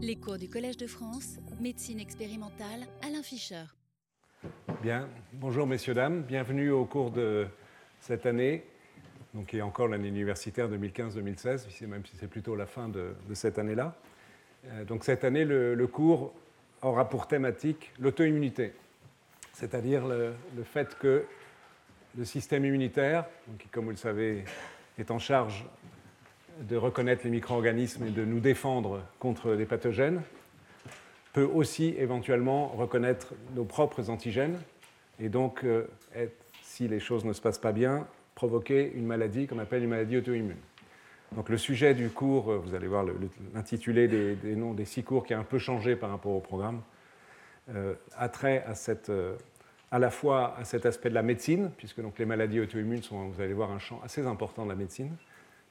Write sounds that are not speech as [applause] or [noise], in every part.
Les cours du Collège de France, médecine expérimentale, Alain Fischer. Bien, bonjour messieurs, dames, bienvenue au cours de cette année, donc qui est encore l'année universitaire 2015-2016, même si c'est plutôt la fin de, cette année-là. Euh, donc cette année, le, cours aura pour thématique l'auto-immunité, c'est-à-dire le, le, fait que le système immunitaire, qui comme vous le savez est en charge de reconnaître les micro-organismes et de nous défendre contre les pathogènes, peut aussi éventuellement reconnaître nos propres antigènes et donc, euh, si les choses ne se passent pas bien, provoquer une maladie qu'on appelle une maladie auto-immune. Donc le sujet du cours, euh, vous allez voir l'intitulé des, noms des six cours qui a un peu changé par rapport au programme, euh, a trait à, cette, à la fois à cet aspect de la médecine, puisque donc les maladies auto-immunes sont, vous allez voir, un champ assez important de la médecine,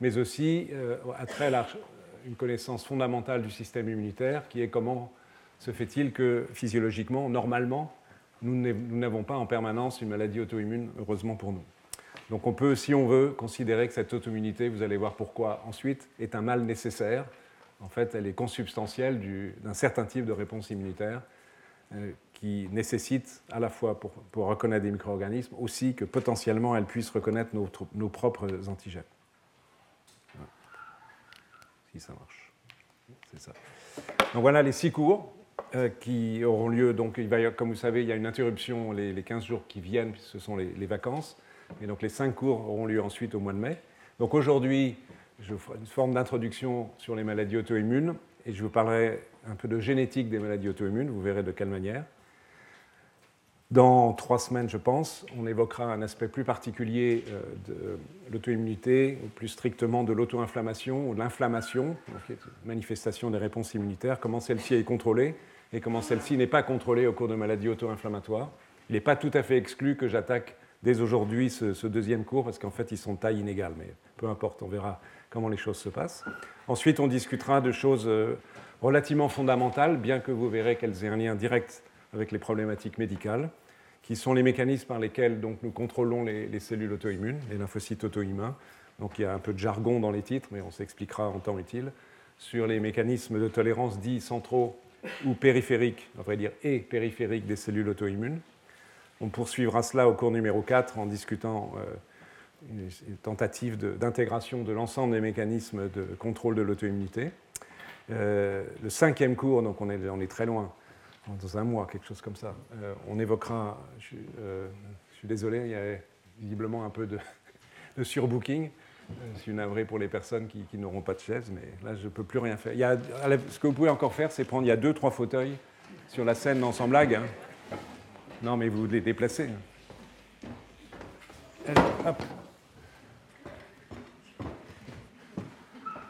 mais aussi euh, à très large, une connaissance fondamentale du système immunitaire, qui est comment se fait-il que physiologiquement, normalement, nous n'avons pas en permanence une maladie auto-immune, heureusement pour nous. Donc on peut, si on veut, considérer que cette auto-immunité, vous allez voir pourquoi ensuite, est un mal nécessaire. En fait, elle est consubstantielle d'un certain type de réponse immunitaire euh, qui nécessite à la fois pour, reconnaître des micro-organismes, aussi que potentiellement elle puisse reconnaître nos propres antigènes ça marche. C'est ça. Donc voilà les six cours euh, qui auront lieu. Donc, comme vous savez, il y a une interruption les, les 15 jours qui viennent, ce sont les, vacances. Et donc les cinq cours auront lieu ensuite au mois de mai. Donc aujourd'hui, je ferai une forme d'introduction sur les maladies auto-immunes et je vous parlerai un peu de génétique des maladies auto-immunes, vous verrez de quelle manière. Dans trois semaines, je pense, on évoquera un aspect plus particulier euh, de l'auto-immunité, ou plus strictement de l'auto-inflammation ou de l'inflammation, manifestation des réponses immunitaires, comment celle-ci est contrôlée et comment celle-ci n'est pas contrôlée au cours de maladies auto-inflammatoires. Il n'est pas tout à fait exclu que j'attaque dès aujourd'hui ce, deuxième cours, parce qu'en fait, ils sont de taille inégale, mais peu importe, on verra comment les choses se passent. Ensuite, on discutera de choses euh, relativement fondamentales, bien que vous verrez qu'elles aient un lien direct avec les problématiques médicales, qui sont les mécanismes par lesquels donc, nous contrôlons les, cellules auto-immunes, les lymphocytes auto-immuns. Donc il y a un peu de jargon dans les titres, mais on s'expliquera en temps utile, sur les mécanismes de tolérance dits centraux ou périphériques, on vrai dire, et périphériques des cellules auto-immunes. On poursuivra cela au cours numéro 4 en discutant euh, une, tentative d'intégration de, l'ensemble des mécanismes de contrôle de l'auto-immunité. Euh, le cinquième cours, donc on est, on est très loin, dans un mois, quelque chose comme ça. Euh, on évoquera, euh, je, suis désolé, il y a visiblement un peu de, [laughs] surbooking. Euh, je suis navré pour les personnes qui, n'auront pas de chaise, mais là, je ne peux plus rien faire. Ce que vous pouvez encore faire, c'est prendre, il y a deux, trois fauteuils sur la scène, non, sans blague. Hein. Non, mais vous les déplacez. hop.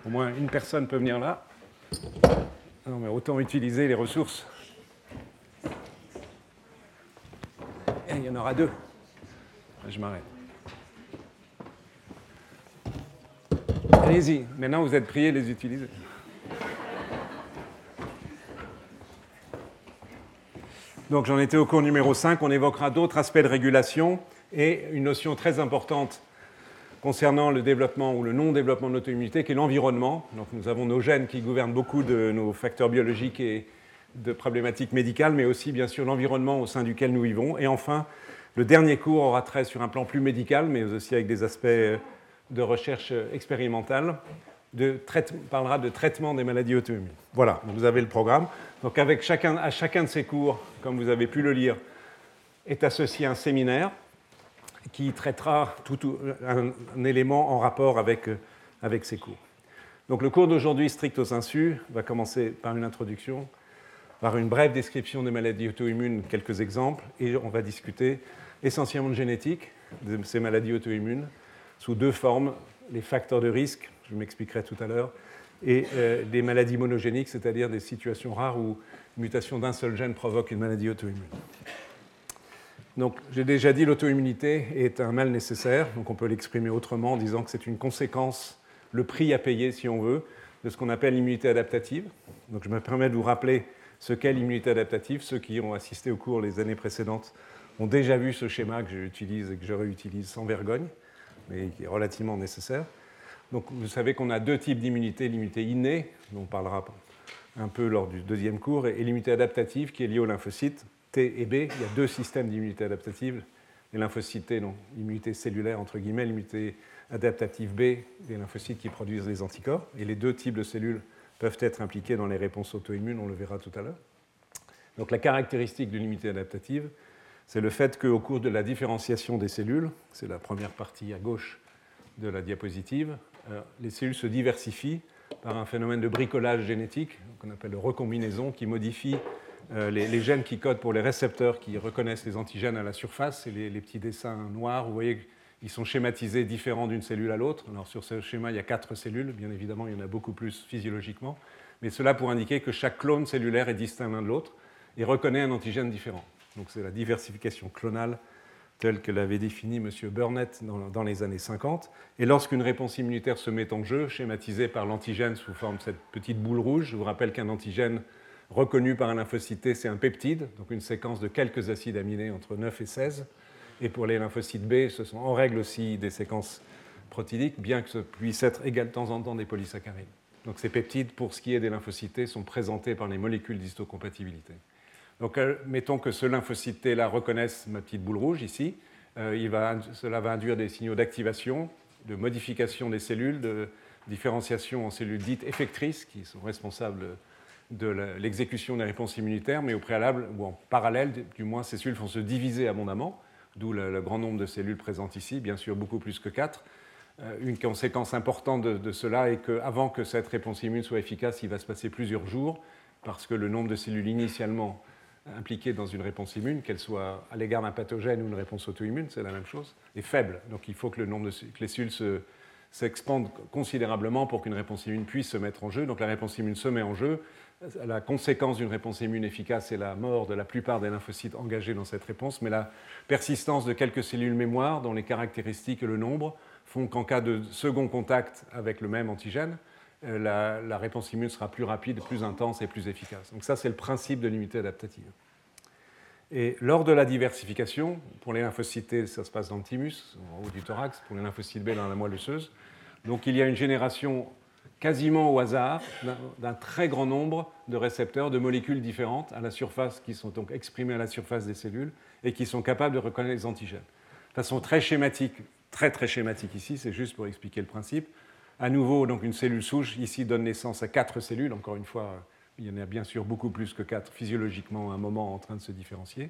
Au moins une personne peut venir là. Non, mais autant utiliser les ressources. il y en aura deux. Je m'arrête. Allez-y, maintenant vous êtes priés les utiliser. Donc j'en étais au cours numéro 5, on évoquera d'autres aspects de régulation et une notion très importante concernant le développement ou le non-développement de l'auto-immunité qui est l'environnement. Donc nous avons nos gènes qui gouvernent beaucoup de nos facteurs biologiques et de problématiques médicales, mais aussi bien sûr l'environnement au sein duquel nous vivons. Et enfin, le dernier cours aura trait sur un plan plus médical, mais aussi avec des aspects de recherche expérimentale, de parlera de traitement des maladies auto-immunes. Voilà, vous avez le programme. Donc avec chacun, à chacun de ces cours, comme vous avez pu le lire, est associé un séminaire qui traitera tout, un, un, élément en rapport avec, avec ces cours. Donc le cours d'aujourd'hui, stricto sensu, va commencer par une introduction par une brève description des maladies auto-immunes, quelques exemples, et on va discuter essentiellement de génétique de ces maladies auto-immunes sous deux formes, les facteurs de risque, je m'expliquerai tout à l'heure, et euh, des maladies monogéniques, c'est-à-dire des situations rares où une mutation d'un seul gène provoque une maladie auto-immune. Donc, j'ai déjà dit, l'auto-immunité est un mal nécessaire, donc on peut l'exprimer autrement en disant que c'est une conséquence, le prix à payer, si on veut, de ce qu'on appelle l'immunité adaptative. Donc, je me permets de vous rappeler ce qu'est l'immunité adaptative. Ceux qui ont assisté au cours les années précédentes ont déjà vu ce schéma que j'utilise et que je réutilise sans vergogne, mais qui est relativement nécessaire. Donc vous savez qu'on a deux types d'immunité, l'immunité innée, dont on parlera un peu lors du deuxième cours, et l'immunité adaptative qui est liée aux lymphocytes T et B. Il y a deux systèmes d'immunité adaptative, les lymphocytes T, donc l'immunité cellulaire, entre guillemets, l'immunité adaptative B, les lymphocytes qui produisent les anticorps, et les deux types de cellules peuvent être impliqués dans les réponses auto-immunes, on le verra tout à l'heure. Donc la caractéristique d'une immunité adaptative, c'est le fait qu'au cours de la différenciation des cellules, c'est la première partie à gauche de la diapositive, euh, les cellules se diversifient par un phénomène de bricolage génétique qu'on appelle de recombinaison qui modifie euh, les, gènes qui codent pour les récepteurs qui reconnaissent les antigènes à la surface. C'est les, les, petits dessins noirs, vous voyez, ils sont schématisés différents d'une cellule à l'autre. Alors sur ce schéma, il y a quatre cellules, bien évidemment, il y en a beaucoup plus physiologiquement, mais cela pour indiquer que chaque clone cellulaire est distinct l'un de l'autre et reconnaît un antigène différent. Donc c'est la diversification clonale telle que l'avait définie M. Burnett dans, les années 50. Et lorsqu'une réponse immunitaire se met en jeu, schématisée par l'antigène sous forme de cette petite boule rouge, je vous rappelle qu'un antigène reconnu par un lymphocyte c'est un peptide, donc une séquence de quelques acides aminés entre 9 et 16. Et pour les lymphocytes B, ce sont en règle aussi des séquences protidiques, bien que ce puisse être égal de temps en temps des polysaccharides. Donc ces peptides, pour ce qui est des lymphocytes sont présentés par les molécules d'histocompatibilité. Donc, euh, mettons que ce lymphocyte T-là reconnaisse ma petite boule rouge ici. Euh, cela va induire des signaux d'activation, de modification des cellules, de différenciation en cellules dites effectrices qui sont responsables de l'exécution des réponses immunitaires, mais au préalable, ou en parallèle, du moins, ces cellules vont se diviser abondamment, d'où le, grand nombre de cellules présentes ici, bien sûr beaucoup plus que 4. Euh, une conséquence importante de, cela est qu'avant que cette réponse immune soit efficace, il va se passer plusieurs jours, parce que le nombre de cellules initialement impliquée dans une réponse immune, qu'elle soit à l'égard d'un pathogène ou une réponse auto-immune, c'est la même chose, est faible. Donc il faut que, le nombre de, que les cellules s'expandent considérablement pour qu'une réponse immune puisse se mettre en jeu. Donc la réponse immune se met en jeu. La conséquence d'une réponse immune efficace est la mort de la plupart des lymphocytes engagés dans cette réponse, mais la persistance de quelques cellules mémoire dont les caractéristiques et le nombre font qu'en cas de second contact avec le même antigène, euh, la, réponse immune sera plus rapide, plus intense et plus efficace. Donc ça, c'est le principe de l'immunité adaptative. Et lors de la diversification, pour les lymphocytes T, ça se passe dans le thymus, en haut du thorax, pour les lymphocytes B, dans la moelle osseuse. Donc il y a une génération quasiment au hasard d'un très grand nombre de récepteurs, de molécules différentes à la surface, qui sont donc exprimées à la surface des cellules et qui sont capables de reconnaître les antigènes. De façon très schématique, très très schématique ici, c'est juste pour expliquer le principe. À nouveau, donc une cellule souche ici donne naissance à quatre cellules. Encore une fois, il y en a bien sûr beaucoup plus que quatre physiologiquement à un moment en train de se différencier.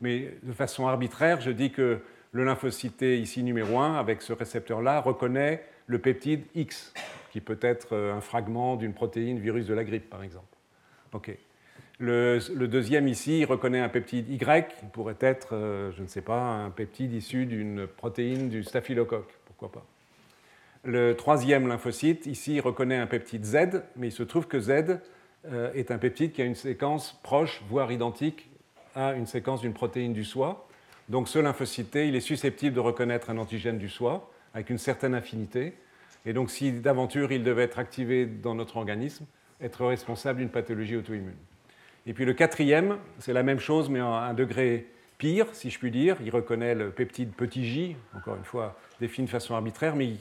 Mais de façon arbitraire, je dis que le lymphocyte ici numéro 1, avec ce récepteur-là, reconnaît le peptide X, qui peut être euh, un fragment d'une protéine virus de la grippe, par exemple. Le, deuxième ici reconnaît un peptide Y, qui pourrait être, euh, je ne sais pas, un peptide issu d'une protéine du staphylocoque, pourquoi pas. Le troisième lymphocyte, ici, reconnaît un peptide Z, mais il se trouve que Z euh, est un peptide qui a une séquence proche, voire identique à une séquence d'une protéine du soi. Donc ce lymphocyte il est susceptible de reconnaître un antigène du soi avec une certaine affinité. Et donc si d'aventure il devait être activé dans notre organisme, être responsable d'une pathologie auto-immune. Et puis le quatrième, c'est la même chose, mais à un degré pire, si je puis dire. Il reconnaît le peptide petit j, encore une fois défini de façon arbitraire, mais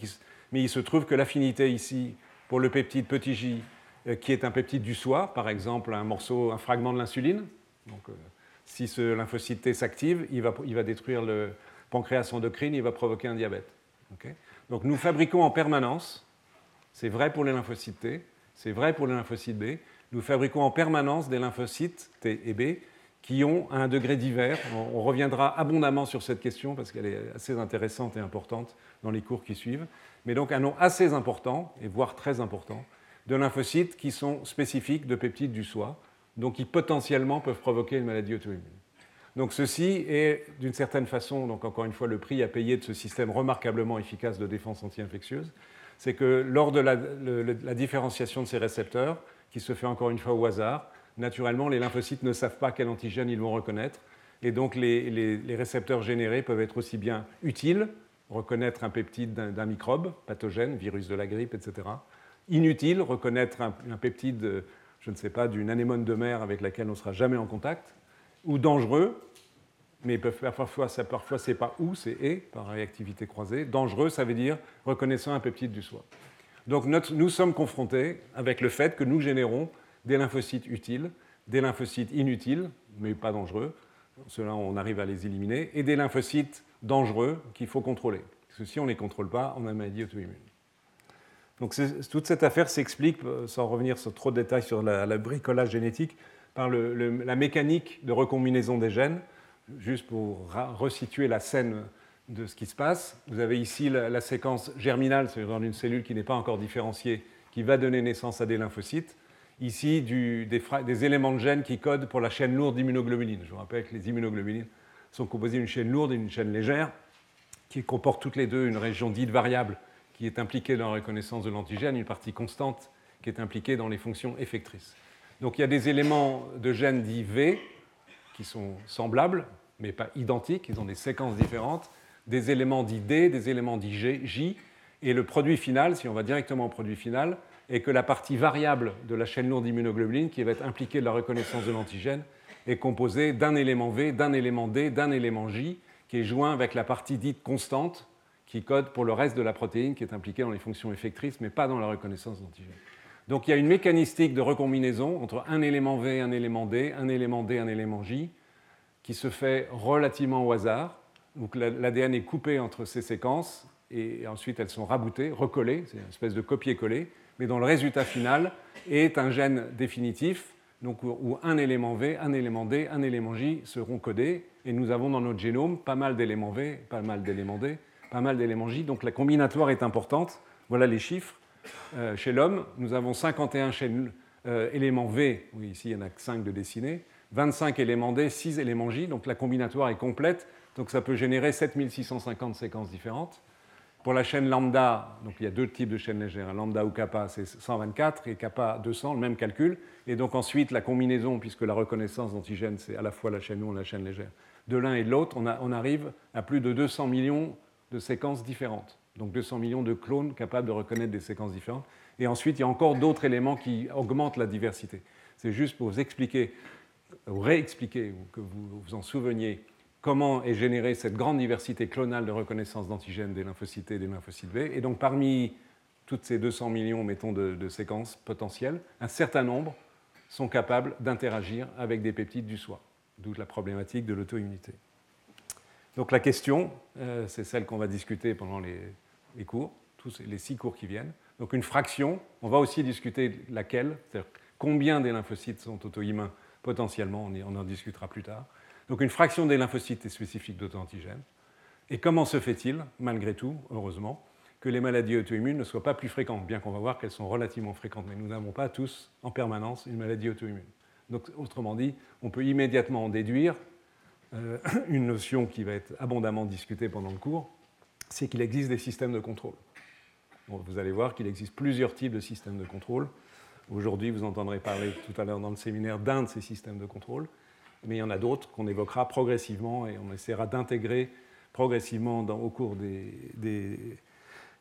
il se trouve que l'affinité ici pour le peptide petit j, euh, qui est un peptide du soi, par exemple un morceau, un fragment de l'insuline. Donc, euh, si ce lymphocyte T s'active, il va, il va, détruire le pancréas endocrine, il va provoquer un diabète. Donc nous fabriquons en permanence, c'est vrai pour les lymphocytes T, c'est vrai pour les lymphocytes B, nous fabriquons en permanence des lymphocytes T et B qui ont un degré divers. On reviendra abondamment sur cette question parce qu'elle est assez intéressante et importante dans les cours qui suivent. Mais donc un nom assez important, et voire très important, de lymphocytes qui sont spécifiques de peptides du soi, donc qui potentiellement peuvent provoquer une maladie auto-immune. Donc ceci est d'une certaine façon, donc encore une fois, le prix à payer de ce système remarquablement efficace de défense anti-infectieuse, c'est que lors de la, différenciation de ces récepteurs, qui se fait encore une fois au hasard, naturellement, les lymphocytes ne savent pas quel antigène ils vont reconnaître. Et donc, les, récepteurs générés peuvent être aussi bien utiles, reconnaître un peptide d'un microbe pathogène, virus de la grippe, etc. Inutile, reconnaître un, peptide, je ne sais pas, d'une anémone de mer avec laquelle on ne sera jamais en contact. Ou dangereux, mais parfois, ça, parfois c'est pas ou, c'est et, par réactivité croisée. Dangereux, ça veut dire reconnaissant un peptide du soi. Donc nous sommes confrontés avec le fait que nous générons des lymphocytes utiles, des lymphocytes inutiles, mais pas dangereux, ceux-là on arrive à les éliminer, et des lymphocytes dangereux qu'il faut contrôler. Si on ne les contrôle pas, on a une maladie auto-immune. Donc toute cette affaire s'explique, euh, sans revenir sur trop de détails sur la, bricolage génétique, par la mécanique de recombinaison des gènes. Juste pour resituer la scène de ce qui se passe, vous avez ici la, séquence germinale, c'est-à-dire dans une cellule qui n'est pas encore différenciée, qui va donner naissance à des lymphocytes. Ici, des, éléments de gènes qui codent pour la chaîne lourde d'immunoglobulines. Je vous rappelle que les immunoglobulines sont composées d'une chaîne lourde et d'une chaîne légère, qui comportent toutes les deux une région dite variable qui est impliquée dans la reconnaissance de l'antigène, une partie constante qui est impliquée dans les fonctions effectrices. Donc il y a des éléments de gènes dits V qui sont semblables, mais pas identiques, ils ont des séquences différentes, des éléments dits D, des éléments dits J, et le produit final, si on va directement au produit final, est que la partie variable de la chaîne lourde d'immunoglobuline, qui va être impliquée dans la reconnaissance de l'antigène, est composée d'un élément V, d'un élément D, d'un élément J, qui est joint avec la partie dite constante, qui code pour le reste de la protéine qui est impliquée dans les fonctions effectrices, mais pas dans la reconnaissance d'antigène. Donc il y a une mécanistique de recombinaison entre un élément V, un élément D, un élément D, un élément J, qui se fait relativement au hasard. Donc l'ADN est coupé entre ces séquences et ensuite elles sont raboutées, recollées, c'est une espèce de copier-coller, mais dont le résultat final est un gène définitif, donc où un élément V, un élément D, un élément J seront codés, et nous avons dans notre génome pas mal d'éléments V, pas mal d'éléments D, pas mal d'éléments J, donc la combinatoire est importante. Voilà les chiffres. Euh, chez l'homme, nous avons 51 euh, éléments V, ici il y en a 5 de dessinés, 25 éléments D, 6 éléments J, donc la combinatoire est complète, donc ça peut générer 7650 séquences différentes. Pour la chaîne lambda, donc il y a deux types de chaînes légères, lambda ou kappa, c'est 124 et kappa 200, le même calcul. Et donc ensuite, la combinaison, puisque la reconnaissance d'antigènes, c'est à la fois la chaîne longue et la chaîne légère, de l'un et de l'autre, on, arrive à plus de 200 millions de séquences différentes. Donc 200 millions de clones capables de reconnaître des séquences différentes. Et ensuite, il y a encore d'autres éléments qui augmentent la diversité. C'est juste pour vous expliquer, ou réexpliquer, que vous vous en souveniez, comment est générée cette grande diversité clonale de reconnaissance d'antigènes des lymphocytes et des lymphocytes B. Et donc parmi toutes ces 200 millions, mettons, de, séquences potentielles, un certain nombre sont capables d'interagir avec des peptides du soi, d'où la problématique de l'auto-immunité. Donc la question, euh, c'est celle qu'on va discuter pendant les, cours, tous les six cours qui viennent. Donc une fraction, on va aussi discuter laquelle, c'est-à-dire combien des lymphocytes sont auto-immuns potentiellement, on, en discutera plus tard. Donc une fraction des lymphocytes est spécifique d'auto-antigènes. Et comment se fait-il, malgré tout, heureusement, que les maladies auto-immunes ne soient pas plus fréquentes, bien qu'on va voir qu'elles sont relativement fréquentes, mais nous n'avons pas tous en permanence une maladie auto-immune. Donc autrement dit, on peut immédiatement en déduire euh, [coughs] une notion qui va être abondamment discutée pendant le cours, c'est qu'il existe des systèmes de contrôle. vous allez voir qu'il existe plusieurs types de systèmes de contrôle. Aujourd'hui, vous entendrez parler tout à l'heure dans le séminaire d'un de ces systèmes de contrôle, mais il y en a d'autres qu'on évoquera progressivement et on essaiera d'intégrer progressivement au cours des,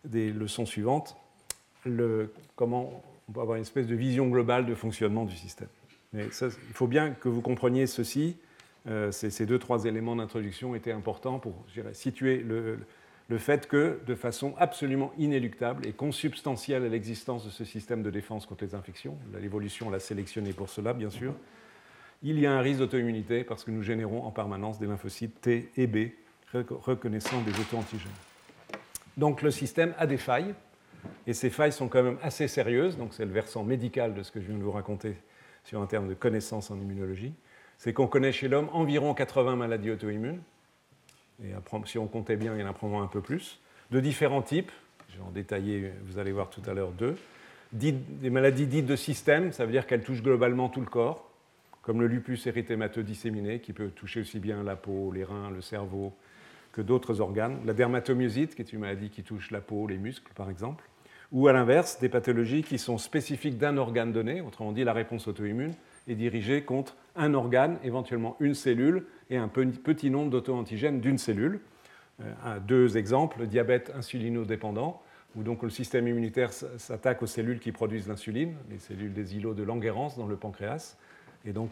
leçons suivantes le, comment on peut avoir une espèce de vision globale de fonctionnement du système. Mais il faut bien que vous compreniez ceci euh, ces, deux, trois éléments d'introduction étaient importants pour situer le, fait que, de façon absolument inéluctable et consubstantielle à l'existence de ce système de défense contre les infections, l'évolution l'a sélectionné pour cela, bien sûr, il y a un risque d'auto-immunité parce que nous générons en permanence des lymphocytes T et B reconnaissant des auto-antigènes. Donc le système a des failles, et ces failles sont quand même assez sérieuses, donc c'est le versant médical de ce que je viens de vous raconter sur un terme de connaissance en immunologie c'est qu'on connaît chez l'homme environ 80 maladies auto-immunes. Et si on comptait bien, il y en a probablement un peu plus, de différents types. Je vais en détailler, vous allez voir tout à l'heure deux. Des maladies dites de système, ça veut dire qu'elles touchent globalement tout le corps, comme le lupus érythémateux disséminé, qui peut toucher aussi bien la peau, les reins, le cerveau, que d'autres organes. La dermatomyosite, qui est une maladie qui touche la peau, les muscles, par exemple. Ou à l'inverse, des pathologies qui sont spécifiques d'un organe donné, autrement dit la réponse auto-immune, est dirigée contre un organe, éventuellement une cellule, et un petit nombre d'auto-antigènes d'une cellule. Euh, deux exemples, le diabète insulinodépendant, où donc le système immunitaire s'attaque aux cellules qui produisent l'insuline, les cellules des îlots de Langerhans dans le pancréas. Et donc,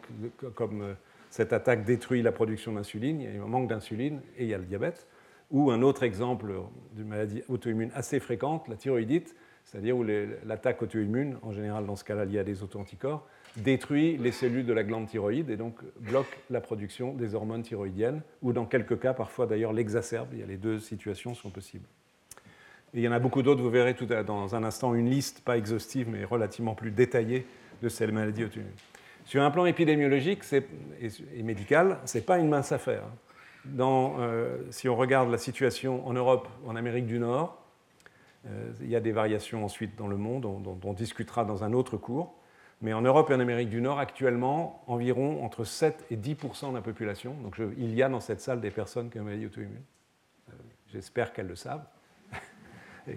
comme euh, cette attaque détruit la production d'insuline, il y a un manque d'insuline et il y a le diabète. Ou un autre exemple d'une maladie auto-immune assez fréquente, la thyroïdite, c'est-à-dire où l'attaque auto-immune, en général dans ce cas-là liée à des auto-anticorps, détruit les cellules de la glande thyroïde et donc bloque la production des hormones thyroïdiennes, ou dans quelques cas, parfois d'ailleurs, l'exacerbe. Il y a les deux situations sont possibles. Il y en a beaucoup d'autres, vous verrez tout à, dans un instant une liste, pas exhaustive, mais relativement plus détaillée de ces maladies auto-immunes. Sur un plan épidémiologique et, médical, ce n'est pas une mince affaire. Euh, si on regarde la situation en Europe, en Amérique du Nord, euh, il y a des variations ensuite dans le monde, dont, on discutera dans un autre cours. Mais en Europe et en Amérique du Nord, actuellement, environ entre 7 et 10% de la population. Donc il y a dans cette salle des personnes qui ont maladie auto-immune. Euh, j'espère qu'elles le savent. [laughs]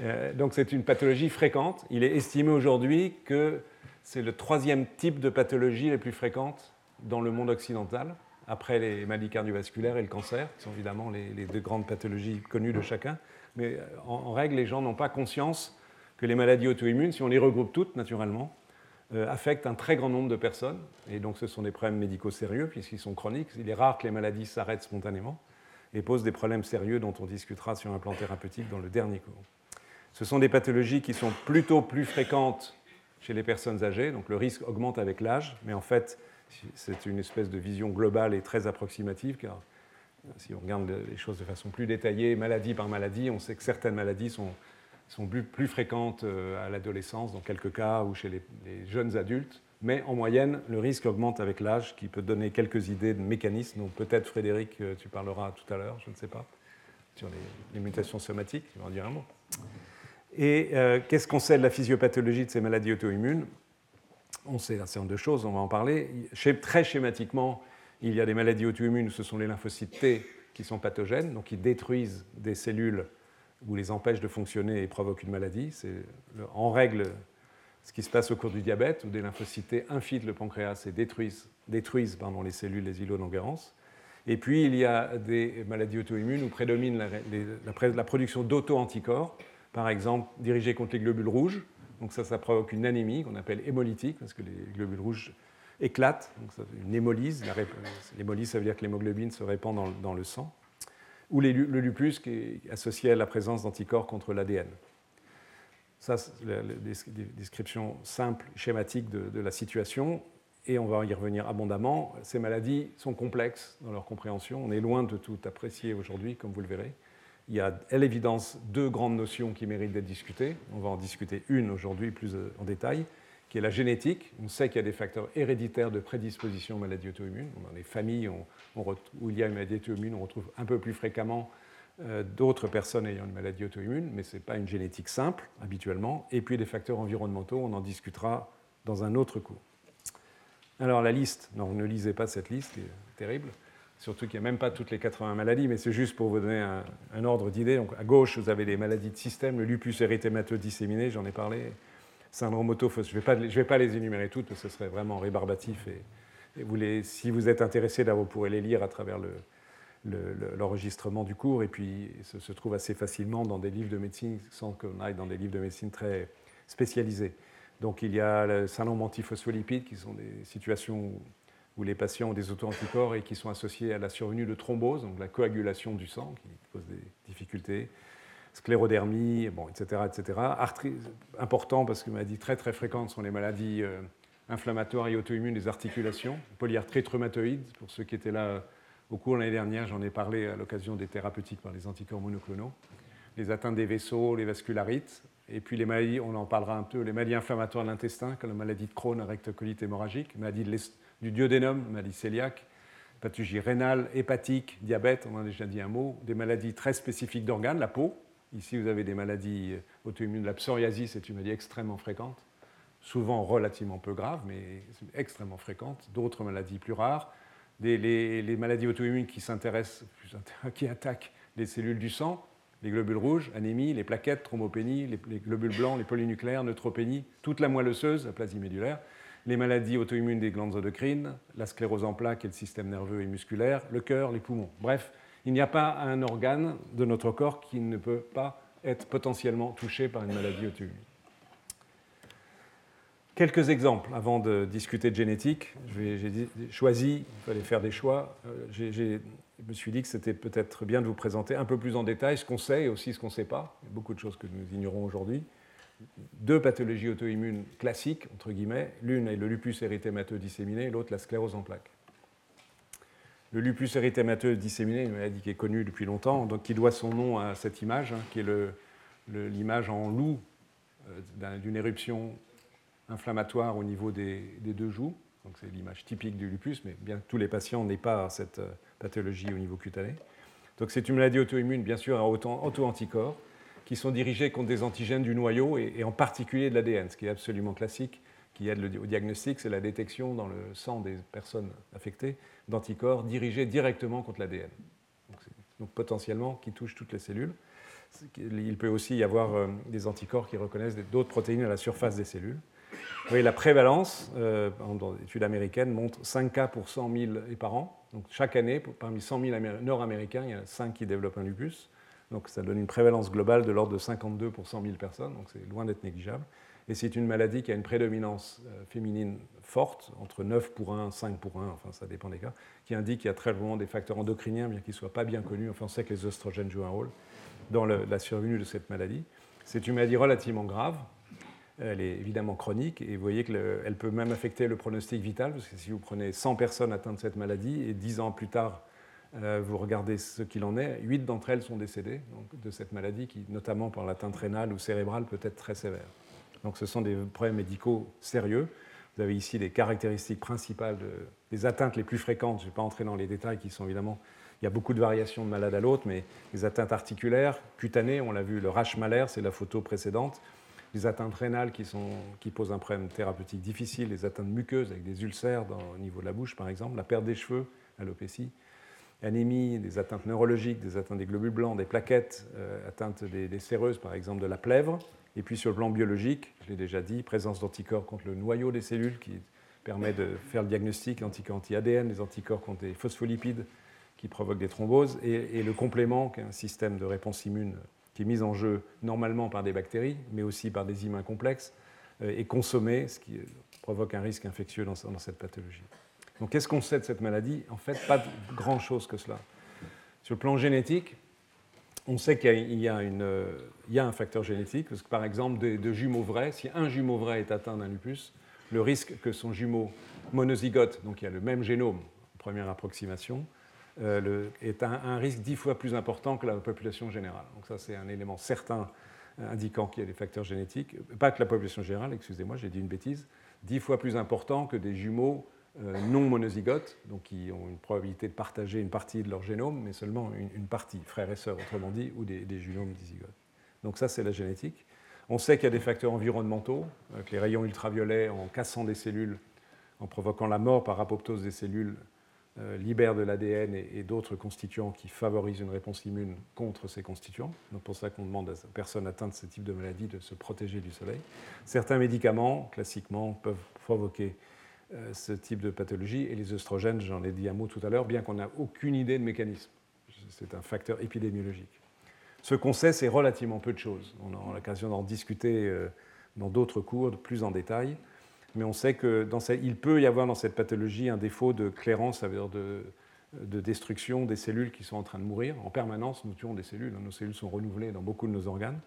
Euh, donc c'est une pathologie fréquente. Il est estimé aujourd'hui que c'est le troisième type de pathologie les plus fréquentes dans le monde occidental, après les maladies cardiovasculaires et le cancer, qui sont évidemment les, deux grandes pathologies connues de chacun. Mais euh, en, règle, les gens n'ont pas conscience que les maladies auto-immunes, si on les regroupe toutes naturellement, affectent un très grand nombre de personnes. Et donc ce sont des problèmes médicaux sérieux, puisqu'ils sont chroniques. Il est rare que les maladies s'arrêtent spontanément et posent des problèmes sérieux dont on discutera sur un plan thérapeutique dans le dernier cours. Ce sont des pathologies qui sont plutôt plus fréquentes chez les personnes âgées, donc le risque augmente avec l'âge, mais en fait, c'est une espèce de vision globale et très approximative, car si on regarde les choses de façon plus détaillée, maladie par maladie, on sait que certaines maladies sont, sont plus, fréquentes euh, à l'adolescence, dans quelques cas, ou chez les, jeunes adultes, mais en moyenne, le risque augmente avec l'âge, qui peut donner quelques idées de mécanismes dont peut-être Frédéric, euh, tu parleras tout à l'heure, je ne sais pas, sur les, mutations somatiques, tu vas en dire un mot. Et euh, qu'est-ce qu'on sait de la physiopathologie de ces maladies auto-immunes? On sait un certain nombre de choses, on va en parler. Très schématiquement, il y a des maladies auto-immunes ce sont les lymphocytes T qui sont pathogènes, donc qui détruisent des cellules ou les empêchent de fonctionner et provoquent une maladie. C'est en règle ce qui se passe au cours du diabète, où des lymphocytes infiltrent le pancréas et détruisent, détruisent les cellules, les îlots d'Enguerrand. Et puis, il y a des maladies auto-immunes où prédomine la, production d'auto-anticorps, par exemple dirigés contre les globules rouges. Donc ça, ça provoque une anémie qu'on appelle hémolytique, parce que les globules rouges éclatent, donc ça une hémolyse. L'hémolyse, ça veut dire que l'hémoglobine se répand dans, le sang. Ou le lupus, qui est associé à la présence d'anticorps contre l'ADN. Ça, c'est la, description simple, schématique de, de, la situation, et on va y revenir abondamment. Ces maladies sont complexes dans leur compréhension. On est loin de tout apprécier aujourd'hui, comme vous le verrez. Il y a à l'évidence deux grandes notions qui méritent d'être discutées. On va en discuter une aujourd'hui plus euh, en détail, qui est la génétique. On sait qu'il y a des facteurs héréditaires de prédisposition aux maladies auto-immunes. Dans les familles où il y a une maladie auto-immune, on retrouve un peu plus fréquemment euh, d'autres personnes ayant une maladie auto-immune, mais ce n'est pas une génétique simple habituellement. Et puis des facteurs environnementaux, on en discutera dans un autre cours. Alors la liste, non, ne lisez pas cette liste, qui est terrible surtout qu'il n'y a même pas toutes les 80 maladies, mais c'est juste pour vous donner un, ordre d'idée. Donc à gauche, vous avez les maladies de système, le lupus érythémateux disséminé, j'en ai parlé, syndrome auto je ne vais, pas les énumérer toutes, ce serait vraiment rébarbatif. Et, si vous êtes intéressé, vous pourrez les lire à travers l'enregistrement du cours, et puis ce se trouve assez facilement dans des livres de médecine, sans qu'on aille dans des livres de médecine très spécialisés. Donc il y a le syndrome antiphospholipides, qui sont des situations où les patients ont des auto-anticorps et qui sont associés à la survenue de thrombose, donc la coagulation du sang, qui pose des difficultés, sclérodermie, bon, etc. etc. Arthrite, important parce que maladies très très fréquentes sont les maladies euh, inflammatoires et auto-immunes des articulations, polyarthrite rhumatoïde, pour ceux qui étaient là au cours l'année dernière, j'en ai parlé à l'occasion des thérapeutiques par les anticorps monoclonaux, les atteintes des vaisseaux, les vascularites, et puis les maladies, on en parlera un peu, les maladies inflammatoires de l'intestin, comme la maladie de Crohn, rectocolite hémorragique, maladie de du duodénum, maladie cœliaque, pathologie rénale, hépatique, diabète, on en a déjà dit un mot, des maladies très spécifiques d'organes, la peau. Ici, vous avez des maladies auto-immunes. La psoriasis est une maladie extrêmement fréquente, souvent relativement peu grave, mais extrêmement fréquente. D'autres maladies plus rares. les, maladies auto-immunes qui [laughs] qui attaquent les cellules du sang, les globules rouges, anémie, les plaquettes, thrombopénie, les, les globules blancs, les polynucléaires, neutropénie, toute la moelle osseuse, la plasie médulaire les maladies auto-immunes des glandes endocrines, la sclérose en plaques et le système nerveux et musculaire, le cœur, les poumons. Bref, il n'y a pas un organe de notre corps qui ne peut pas être potentiellement touché par une maladie auto-immune. Quelques exemples avant de discuter de génétique. J'ai choisi, il fallait faire des choix. Euh, je me suis dit que c'était peut-être bien de vous présenter un peu plus en détail ce qu'on sait et aussi ce qu'on ne sait pas. Il y a beaucoup de choses que nous ignorons aujourd'hui. deux pathologies auto-immunes classiques, entre guillemets. L'une est le lupus érythémateux disséminé, l'autre la sclérose en plaques. Le lupus érythémateux disséminé, une maladie qui est connue depuis longtemps, donc qui doit son nom à cette image, hein, qui est l'image en loup euh, d'une éruption inflammatoire au niveau des, deux joues. Donc c'est l'image typique du lupus, mais bien tous les patients n'aient pas cette euh, pathologie au niveau cutané. Donc c'est une maladie auto-immune, bien sûr, à auto-anticorps, qui sont dirigés contre des antigènes du noyau et, en particulier de l'ADN, ce qui est absolument classique, qui aide au diagnostic, c'est la détection dans le sang des personnes affectées d'anticorps dirigés directement contre l'ADN. Donc, potentiellement qui touchent toutes les cellules. Il peut aussi y avoir euh, des anticorps qui reconnaissent d'autres protéines à la surface des cellules. Vous voyez, la prévalence, euh, dans l'étude américaine, montre 5 cas pour 100 000 et par an. Donc chaque année, parmi 100 000 Nord-Américains, il y en a 5 qui développent un lupus. Donc ça donne une prévalence globale de l'ordre de 52 pour 100 000 personnes, donc c'est loin d'être négligeable. Et c'est une maladie qui a une prédominance euh, féminine forte, entre 9 pour 1, 5 pour 1, enfin ça dépend des cas, qui indique qu'il y a très souvent des facteurs endocriniens, bien qu'ils ne soient pas bien connus. Enfin on sait que les oestrogènes jouent un rôle dans la survenue de cette maladie. C'est une maladie relativement grave. Elle est évidemment chronique et vous voyez qu'elle peut même affecter le pronostic vital, parce que si vous prenez 100 personnes atteintes de cette maladie et 10 ans plus tard, euh, vous regardez ce qu'il en est, 8 d'entre elles sont décédées de cette maladie qui, notamment par l'atteinte rénale ou cérébrale, peut être très sévère. Donc ce sont des problèmes médicaux sérieux. Vous avez ici les caractéristiques principales des atteintes les plus fréquentes. Je ne vais pas entrer dans les détails qui sont évidemment il y a beaucoup de variations de malade à l'autre, mais les atteintes articulaires, cutanées, on l'a vu, le rash malaire, c'est la photo précédente, les atteintes rénales qui, posent un problème thérapeutique difficile, les atteintes muqueuses avec des ulcères au niveau de la bouche, par exemple, la perte des cheveux, l'alopécie, anémie, des atteintes neurologiques, des atteintes des globules blancs, des plaquettes, euh, atteintes des, des, séreuses, par exemple, de la plèvre. Et puis sur le plan biologique, je l'ai déjà dit, présence d'anticorps contre le noyau des cellules qui permet de faire le diagnostic, l'anticorps anti-ADN, les anticorps contre les phospholipides, qui provoque des thromboses, et, le complément, qui est un système de réponse immune qui est mis en jeu normalement par des bactéries, mais aussi par des humains complexes, euh, est consommé, ce qui provoque un risque infectieux dans, cette pathologie. Donc qu'est-ce qu'on sait de cette maladie? En fait, pas grand-chose que cela. Sur le plan génétique, on sait qu'il y, a un facteur génétique, parce que par exemple, de, jumeaux vrais, si un jumeau vrai est atteint d'un lupus, le risque que son jumeau monozygote, donc il y a le même génome, première approximation, euh, est un, un, risque dix fois plus important que la population générale. Donc ça, c'est un élément certain euh, indiquant qu'il y a des facteurs génétiques. Pas que la population générale, excusez-moi, j'ai dit une bêtise, dix fois plus important que des jumeaux non monozygotes, donc qui ont une probabilité de partager une partie de leur génome, mais seulement une, partie, frères et sœurs autrement dit, ou des, des génomes. Donc ça, c'est la génétique. On sait qu'il y a des facteurs environnementaux, que les rayons ultraviolets, en cassant des cellules, en provoquant la mort par apoptose des cellules, euh, libère de l'ADN et, d'autres constituants qui favorisent une réponse immune contre ces constituants. Donc pour ça qu'on demande à personne personnes atteintes de ce type de maladie de se protéger du soleil. Certains médicaments, classiquement, peuvent provoquer euh, ce type de pathologie et les oestrogènes, j'en ai dit un mot tout à l'heure, bien qu'on n'a aucune idée de mécanisme. C'est un facteur épidémiologique. Ce qu'on sait, c'est relativement peu de choses. On aura l'occasion d'en discuter euh, dans d'autres cours plus en détail mais on sait qu'il peut y avoir dans cette pathologie un défaut de clairance, ça veut dire de, destruction des cellules qui sont en train de mourir. En permanence, nous tuons des cellules, nos cellules sont renouvelées dans beaucoup de nos organes.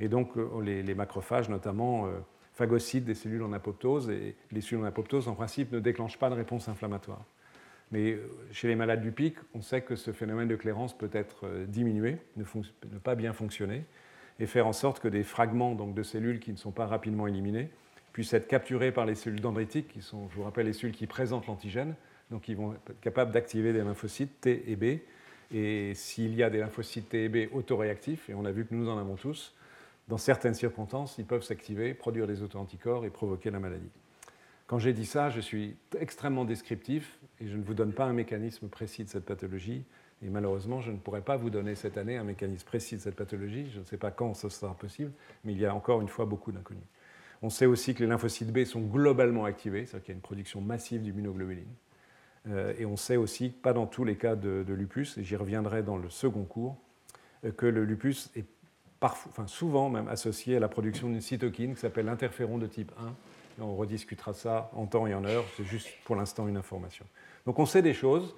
Et donc, euh, les, macrophages, notamment, euh, phagocytent des cellules en apoptose, et les cellules en apoptose, en principe, ne déclenchent pas de réponse inflammatoire. Mais euh, chez les malades du pic, on sait que ce phénomène de clairance peut être diminué, ne, ne, pas bien fonctionner, et faire en sorte que des fragments donc, de cellules qui ne sont pas rapidement éliminés puissent être capturés par les cellules dendritiques, qui sont, je vous rappelle, les cellules qui présentent l'antigène, donc qui vont être capables d'activer des lymphocytes T et B. Et s'il y a des lymphocytes T et B autoréactifs, et on a vu que nous en avons tous, dans certaines circonstances, ils peuvent s'activer, produire des auto-anticorps et provoquer la maladie. Quand j'ai dit ça, je suis extrêmement descriptif et je ne vous donne pas un mécanisme précis de cette pathologie. Et malheureusement, je ne pourrai pas vous donner cette année un mécanisme précis de cette pathologie. Je ne sais pas quand ce sera possible, mais il y a encore une fois beaucoup d'inconnus. On sait aussi que les lymphocytes B sont globalement activés, c'est-à-dire qu'il y a une production massive d'immunoglobuline. Euh, et on sait aussi, pas dans tous les cas de, lupus, et j'y reviendrai dans le second cours, euh, que le lupus est parfois, souvent même associé à la production d'une cytokine qui s'appelle l'interféron de type 1. Et on rediscutera ça en temps et en heure, c'est juste pour l'instant une information. Donc on sait des choses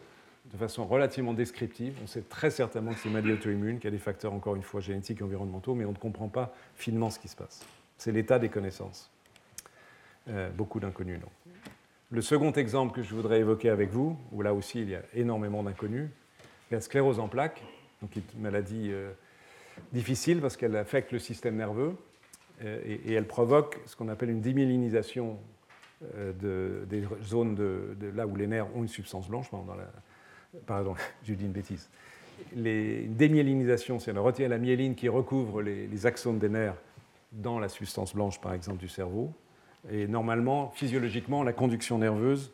de façon relativement descriptive. On sait très certainement que c'est maladie auto-immune, qu'il y a des facteurs, encore une fois, génétiques et environnementaux, mais on ne comprend pas finement ce qui se passe. C'est l'état des connaissances. beaucoup d'inconnus, non. Le second exemple que je voudrais évoquer avec vous, où là aussi il y a énormément d'inconnus, la sclérose en plaques, donc une maladie difficile parce qu'elle affecte le système nerveux et, elle provoque ce qu'on appelle une démyélinisation de, des zones de, là où les nerfs ont une substance blanche. Dans la, pardon, [laughs] je dis une bêtise. Les démyélinisation, c'est on retient la myéline qui recouvre les, axones des nerfs dans la substance blanche, par exemple, du cerveau. Et normalement, physiologiquement, la conduction nerveuse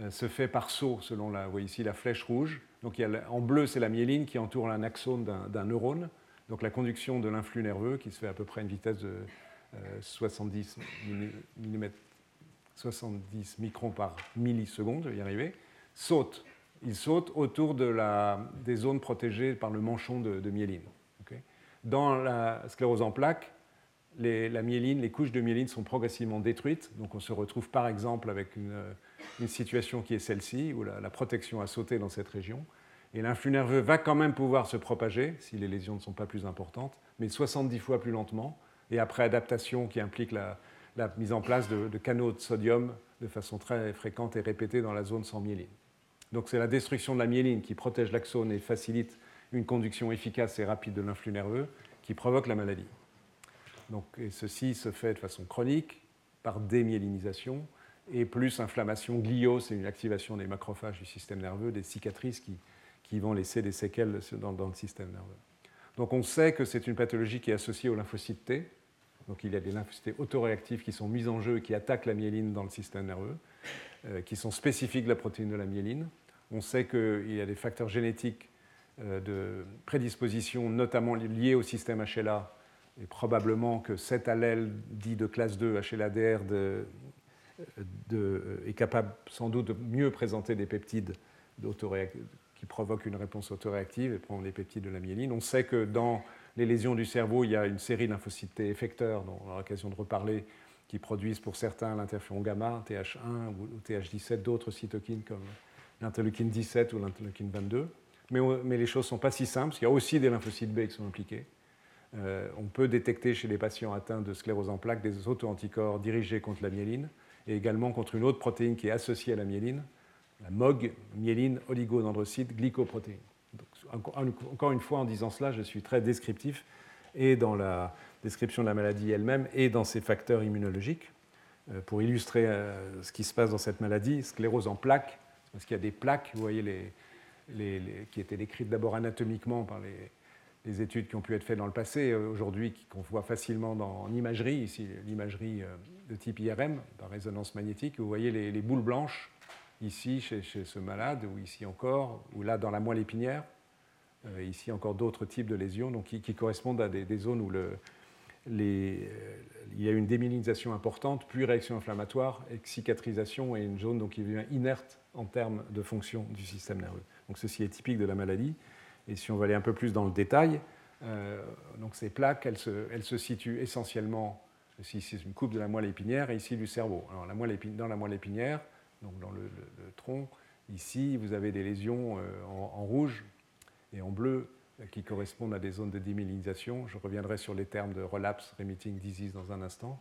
euh, se fait par saut, selon la, vous voyez ici la flèche rouge. Donc en bleu, c'est la myéline qui entoure un axone d'un neurone. Donc la conduction de l'influx nerveux, qui se fait à peu près à une vitesse de 70 mm, 70 microns par milliseconde, je vais y arriver, saute il saute autour de la, des zones protégées par le manchon de, myéline. Dans la sclérose en plaques, les, la myéline, les couches de myéline sont progressivement détruites. Donc on se retrouve par exemple avec une situation qui est celle-ci, où la, protection a sauté dans cette région. Et l'influx nerveux va quand même pouvoir se propager si les lésions ne sont pas plus importantes, mais 70 fois plus lentement. Et après adaptation qui implique la, mise en place de, canaux de sodium de façon très fréquente et répétée dans la zone sans myéline. Donc c'est la destruction de la myéline qui protège l'axone et facilite une conduction efficace et rapide de l'influx nerveux qui provoque la maladie. Donc, et ceci se fait de façon chronique par démyélinisation et plus inflammation glio, c'est une activation des macrophages du système nerveux, des cicatrices qui, qui vont laisser des séquelles dans, le système nerveux. Donc on sait que c'est une pathologie qui est associée aux lymphocytes T. Donc il y a des lymphocytes autoréactifs qui sont mis en jeu et qui attaquent la myéline dans le système nerveux, euh, qui sont spécifiques de la protéine de la myéline. On sait qu'il y a des facteurs génétiques euh, de prédisposition, notamment liés au système HLA, et probablement que cet allèle dit de classe 2, HLA-DR, est capable sans doute de mieux présenter des peptides qui provoquent une réponse autoréactive et prendre les peptides de la myéline. On sait que dans les lésions du cerveau, il y a une série lymphocytes effecteurs, dont on aura l'occasion de reparler, qui produisent pour certains l'interféron gamma, TH1 ou TH17, d'autres cytokines comme l'interleukine 17 ou l'interleukine 22. Mais, mais, les choses ne sont pas si simples, parce qu'il y a aussi des lymphocytes B qui sont impliqués. Euh, on peut détecter chez les patients atteints de sclérose en plaques des auto-anticorps dirigés contre la myéline et également contre une autre protéine qui est associée à la myéline, la MOG, myéline oligodendrocyte glycoprotéine. encore une fois, en disant cela, je suis très descriptif et dans la description de la maladie elle-même et dans ses facteurs immunologiques. Euh, pour illustrer euh, ce qui se passe dans cette maladie, sclérose en plaques, parce qu'il y a des plaques, vous voyez, les, qui étaient décrites d'abord anatomiquement par les, études qui ont pu être faites dans le passé, euh, aujourd'hui qu'on voit facilement en imagerie, ici l'imagerie de type IRM, par résonance magnétique, vous voyez les, boules blanches, ici chez, ce malade, ou ici encore, ou là dans la moelle épinière, euh, ici encore d'autres types de lésions donc, qui, correspondent à des, zones où les, il y a une démyélinisation importante, puis réaction inflammatoire, et cicatrisation, et une zone donc, qui devient inerte en termes de fonction du système nerveux. Donc ceci est typique de la maladie. Et si on veut aller un peu plus dans le détail, euh, donc ces plaques, elles se, situent essentiellement, ici c'est une coupe de la moelle épinière et ici du cerveau. Alors dans la moelle épinière, donc dans le, tronc, ici vous avez des lésions euh, en, rouge et en bleu euh, qui correspondent à des zones de démyélinisation. Je reviendrai sur les termes de relapse remitting disease dans un instant,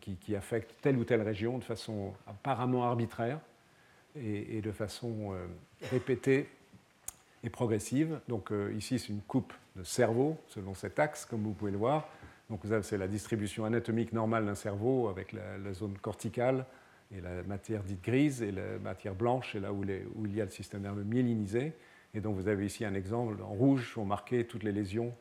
qui, qui affectent telle ou telle région de façon apparemment arbitraire et, de façon euh, répétée et progressive. Donc euh, ici, c'est une coupe de cerveau selon cet axe, comme vous pouvez le voir. Donc c'est la distribution anatomique normale d'un cerveau avec la, zone corticale et la matière dite grise et la matière blanche, c'est là où, il y a le système nerveux myélinisé. Et donc vous avez ici un exemple en rouge sont marquées toutes les lésions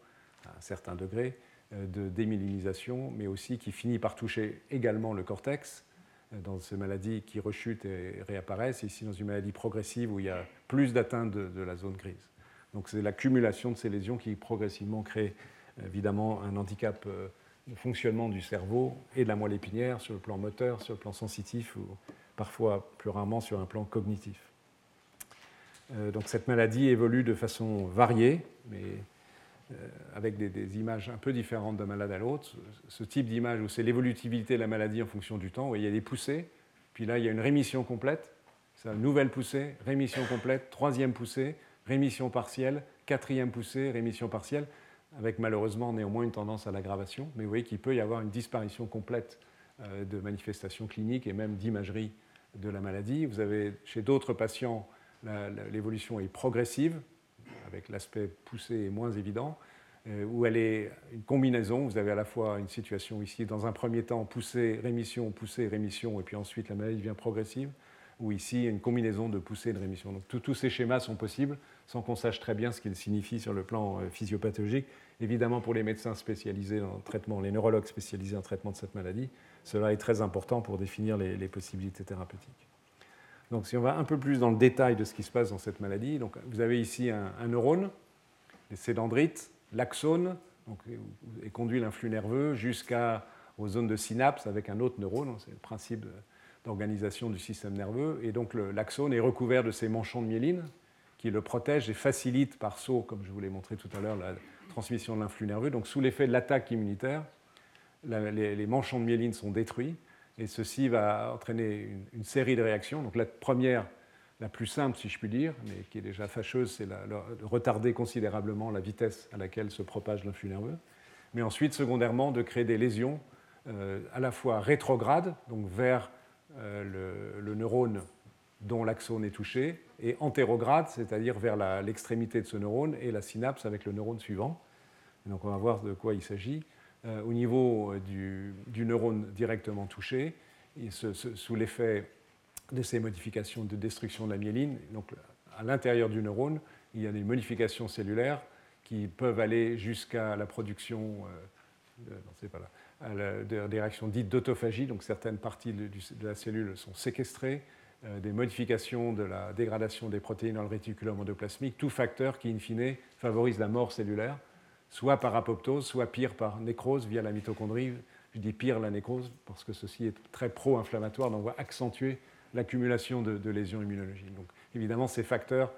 à un certain degré euh, de démyélinisation, mais aussi qui finit par toucher également le cortex dans ces maladies qui rechutent et réapparaissent, ici dans une maladie progressive où il y a plus d'atteinte de, la zone grise. Donc c'est l'accumulation de ces lésions qui progressivement crée évidemment un handicap de fonctionnement du cerveau et de la moelle épinière sur le plan moteur, sur le plan sensitif ou parfois plus rarement sur un plan cognitif. Euh, donc cette maladie évolue de façon variée, mais euh, avec des, images un peu différentes d'un malade à l'autre. Ce type d'image où c'est l'évolutivité de la maladie en fonction du temps, où il y a des poussées, puis là il y a une rémission complète, c'est une nouvelle poussée, rémission complète, troisième poussée, rémission partielle, quatrième poussée, rémission partielle. Avec malheureusement néanmoins une tendance à l'aggravation. Mais vous voyez qu'il peut y avoir une disparition complète de manifestations cliniques et même d'imagerie de la maladie. Vous avez chez d'autres patients, l'évolution est progressive, avec l'aspect poussé et moins évident, euh, où elle est une combinaison. Vous avez à la fois une situation ici, dans un premier temps, poussée, rémission, poussée, rémission, et puis ensuite la maladie devient progressive, ou ici, une combinaison de poussée et de rémission. Donc tous ces schémas sont possibles sans qu'on sache très bien ce qu'ils signifient sur le plan euh, physiopathologique. Évidemment, pour les médecins spécialisés en traitement, les neurologues spécialisés en traitement de cette maladie, cela est très important pour définir les, possibilités thérapeutiques. Donc, si on va un peu plus dans le détail de ce qui se passe dans cette maladie, donc, vous avez ici un, neurone, les sédendrites, l'axone, et conduit l'influx nerveux jusqu'aux zones de synapse avec un autre neurone. C'est le principe d'organisation du système nerveux. Et donc, l'axone est recouvert de ces manchons de myéline qui le protègent et facilitent par saut, comme je vous l'ai montré tout à l'heure, la transmission de l'influx nerveux. Donc, sous l'effet de l'attaque immunitaire, les, manchons de myéline sont détruits et ceci va entraîner une, série de réactions. Donc la première, la plus simple si je puis dire, mais qui est déjà fâcheuse, c'est de retarder considérablement la vitesse à laquelle se propage l'influx nerveux. Mais ensuite, secondairement, de créer des lésions euh, à la fois rétrogrades, donc vers euh, le, neurone dont l'axone est touché, et antérograde, c'est-à-dire vers l'extrémité de ce neurone et la synapse avec le neurone suivant. donc on va voir de quoi il s'agit. Euh, au niveau euh, du, neurone directement touché, sous l'effet de ces modifications de destruction de la myéline. Donc, à l'intérieur du neurone, il y a des modifications cellulaires qui peuvent aller jusqu'à la production euh, de, des réactions dites d'autophagie, donc certaines parties de, la cellule sont séquestrées, des modifications de la dégradation des protéines dans le réticulum endoplasmique, tout facteur qui, in fine, favorise la mort cellulaire soit par apoptose, soit pire par nécrose via la mitochondrie. Je dis pire la nécrose parce que ceci est très pro-inflammatoire, donc on va accentuer l'accumulation de, lésions immunologiques. Donc évidemment, ces facteurs,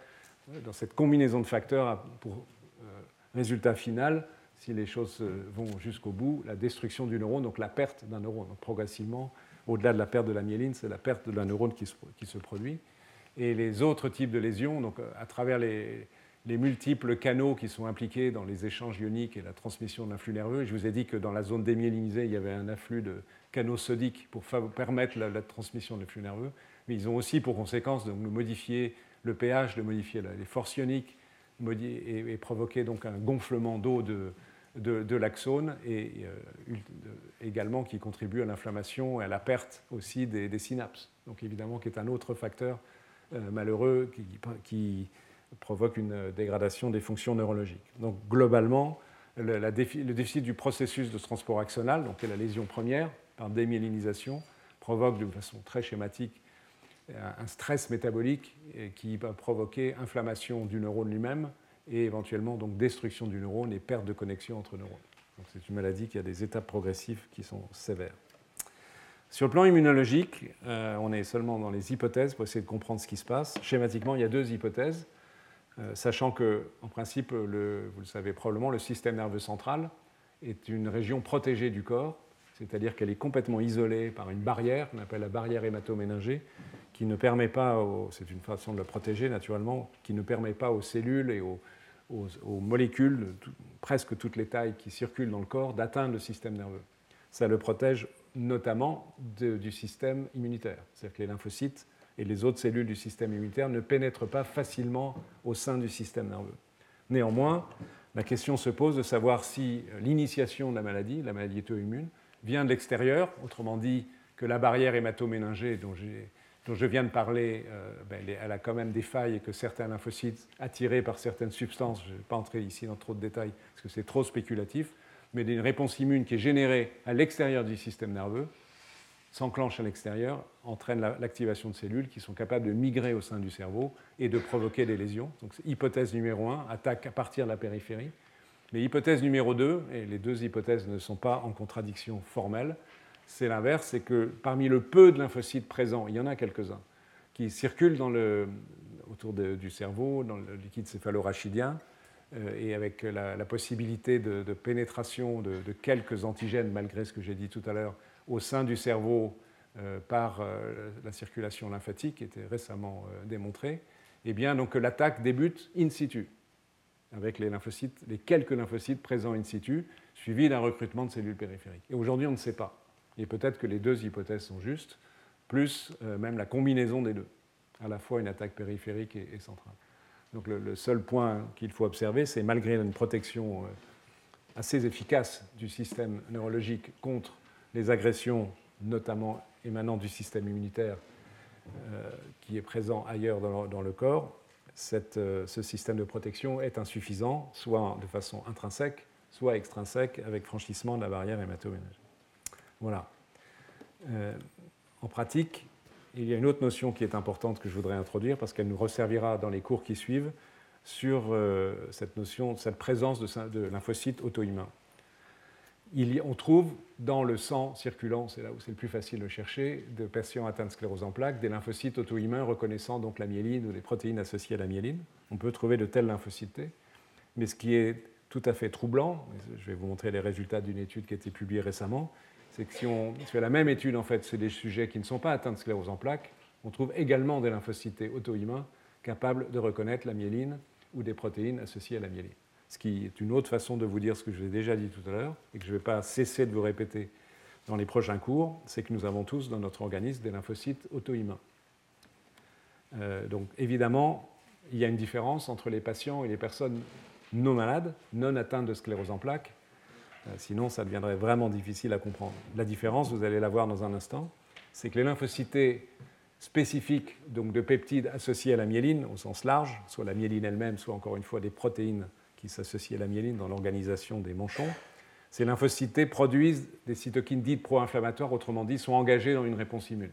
euh, dans cette combinaison de facteurs, pour euh, résultat final, si les choses euh, vont jusqu'au bout, la destruction du neurone, donc la perte d'un neurone. Donc progressivement, au-delà de la perte de la myéline, c'est la perte de la neurone qui se, produit. Et les autres types de lésions, donc à travers les, les multiples canaux qui sont impliqués dans les échanges ioniques et la transmission de l'influx nerveux. Je vous ai dit que dans la zone démyélinisée, il y avait un afflux de canaux sodiques pour permettre la, transmission de l'influx nerveux. Mais ils ont aussi pour conséquence de modifier le pH, de modifier les forces ioniques et, provoquer donc un gonflement d'eau de, de, l'axone et euh, également qui contribue à l'inflammation et à la perte aussi des, synapses. Donc évidemment qui est un autre facteur euh, malheureux qui, provoque une dégradation des fonctions neurologiques. Donc globalement, le, déficit du processus de transport axonal, donc est la lésion première par démyélinisation, provoque de façon très schématique un stress métabolique qui va provoquer inflammation du neurone lui-même et éventuellement donc destruction du neurone et perte de connexion entre neurones. c'est une maladie qui a des étapes progressives qui sont sévères. Sur le plan immunologique, euh, on est seulement dans les hypothèses pour essayer de comprendre ce qui se passe. Schématiquement, il y a deux hypothèses. Euh, sachant que, en principe, vous le savez probablement, le système nerveux central est une région protégée du corps, c'est-à-dire qu'elle est complètement isolée par une barrière qu'on appelle la barrière hématoméningée, qui ne permet pas, c'est une façon de le protéger naturellement, qui ne permet pas aux cellules et aux, molécules, presque toutes les tailles qui circulent dans le corps, d'atteindre le système nerveux. Ça le protège notamment du système immunitaire, c'est-à-dire que les lymphocytes et les autres cellules du système immunitaire ne pénètrent pas facilement au sein du système nerveux. Néanmoins, la question se pose de savoir si l'initiation de la maladie, la maladie auto-immune, vient de l'extérieur, autrement dit que la barrière hématoméningée dont, dont je viens de parler, euh, ben, elle a quand même des failles et que certains lymphocytes attirés par certaines substances, je ne vais pas entrer ici dans trop de détails parce que c'est trop spéculatif, mais d'une réponse immune qui est générée à l'extérieur du système nerveux, s'enclenche à l'extérieur, entraîne l'activation de cellules qui sont capables de migrer au sein du cerveau et de provoquer des lésions. Donc, hypothèse numéro 1, attaque à partir de la périphérie. Mais hypothèse numéro 2, et les deux hypothèses ne sont pas en contradiction formelle, c'est l'inverse, c'est que parmi le peu de lymphocytes présents, il y en a quelques-uns, qui circulent autour du cerveau, dans le liquide céphalorachidien, euh, et avec la, possibilité de, pénétration de, quelques antigènes, malgré ce que j'ai dit tout à l'heure, au sein du cerveau euh, par euh, la circulation lymphatique, qui était récemment démontrée, eh bien, donc l'attaque débute in situ. Avec les lymphocytes, les quelques lymphocytes présents in situ, suivis d'un recrutement de cellules périphériques. Et aujourd'hui, on ne sait pas. Et peut-être que les deux hypothèses sont justes, plus euh, même la combinaison des deux, à la fois une attaque périphérique et, centrale. Donc le, seul point qu'il faut observer, c'est malgré une protection euh, assez efficace du système neurologique contre les agressions, notamment émanant du système immunitaire euh, qui est présent ailleurs dans le, corps, ce système de protection est insuffisant, soit de façon intrinsèque, soit extrinsèque, avec franchissement de la barrière hématoménagère. Voilà. Euh, en pratique, il y a une autre notion qui est importante que je voudrais introduire parce qu'elle nous resservira dans les cours qui suivent sur euh, cette notion, cette présence de, lymphocytes auto-humains. On trouve dans le sang circulant, c'est là où c'est le plus facile de chercher, de patients atteints de sclérose en plaques, des lymphocytes auto-humains reconnaissant donc la myéline ou les protéines associées à la myéline. On peut trouver de tels lymphocytes mais ce qui est tout à fait troublant, je vais vous montrer les résultats d'une étude qui a été publiée récemment, c'est que si on fait la même étude, en fait, c'est des sujets qui ne sont pas atteints de sclérose en plaques, on trouve également des lymphocytes auto-humains capables de reconnaître la myéline ou des protéines associées à la myéline. Ce qui est une autre façon de vous dire ce que je vous ai déjà dit tout à l'heure et que je ne vais pas cesser de vous répéter dans les prochains cours, c'est que nous avons tous dans notre organisme des lymphocytes auto-humains. Euh, donc évidemment, il y a une différence entre les patients et les personnes non malades, non atteintes de sclérose en plaques, euh, sinon, ça deviendrait vraiment difficile à comprendre. La différence, vous allez la voir dans un instant, c'est que les lymphocytes spécifiques donc de peptides associés à la myéline, au sens large, soit la myéline elle-même, soit encore une fois des protéines qui s'associent à la myéline dans l'organisation des manchons, ces lymphocytes produisent des cytokines dites pro-inflammatoires, autrement dit, sont engagés dans une réponse immune,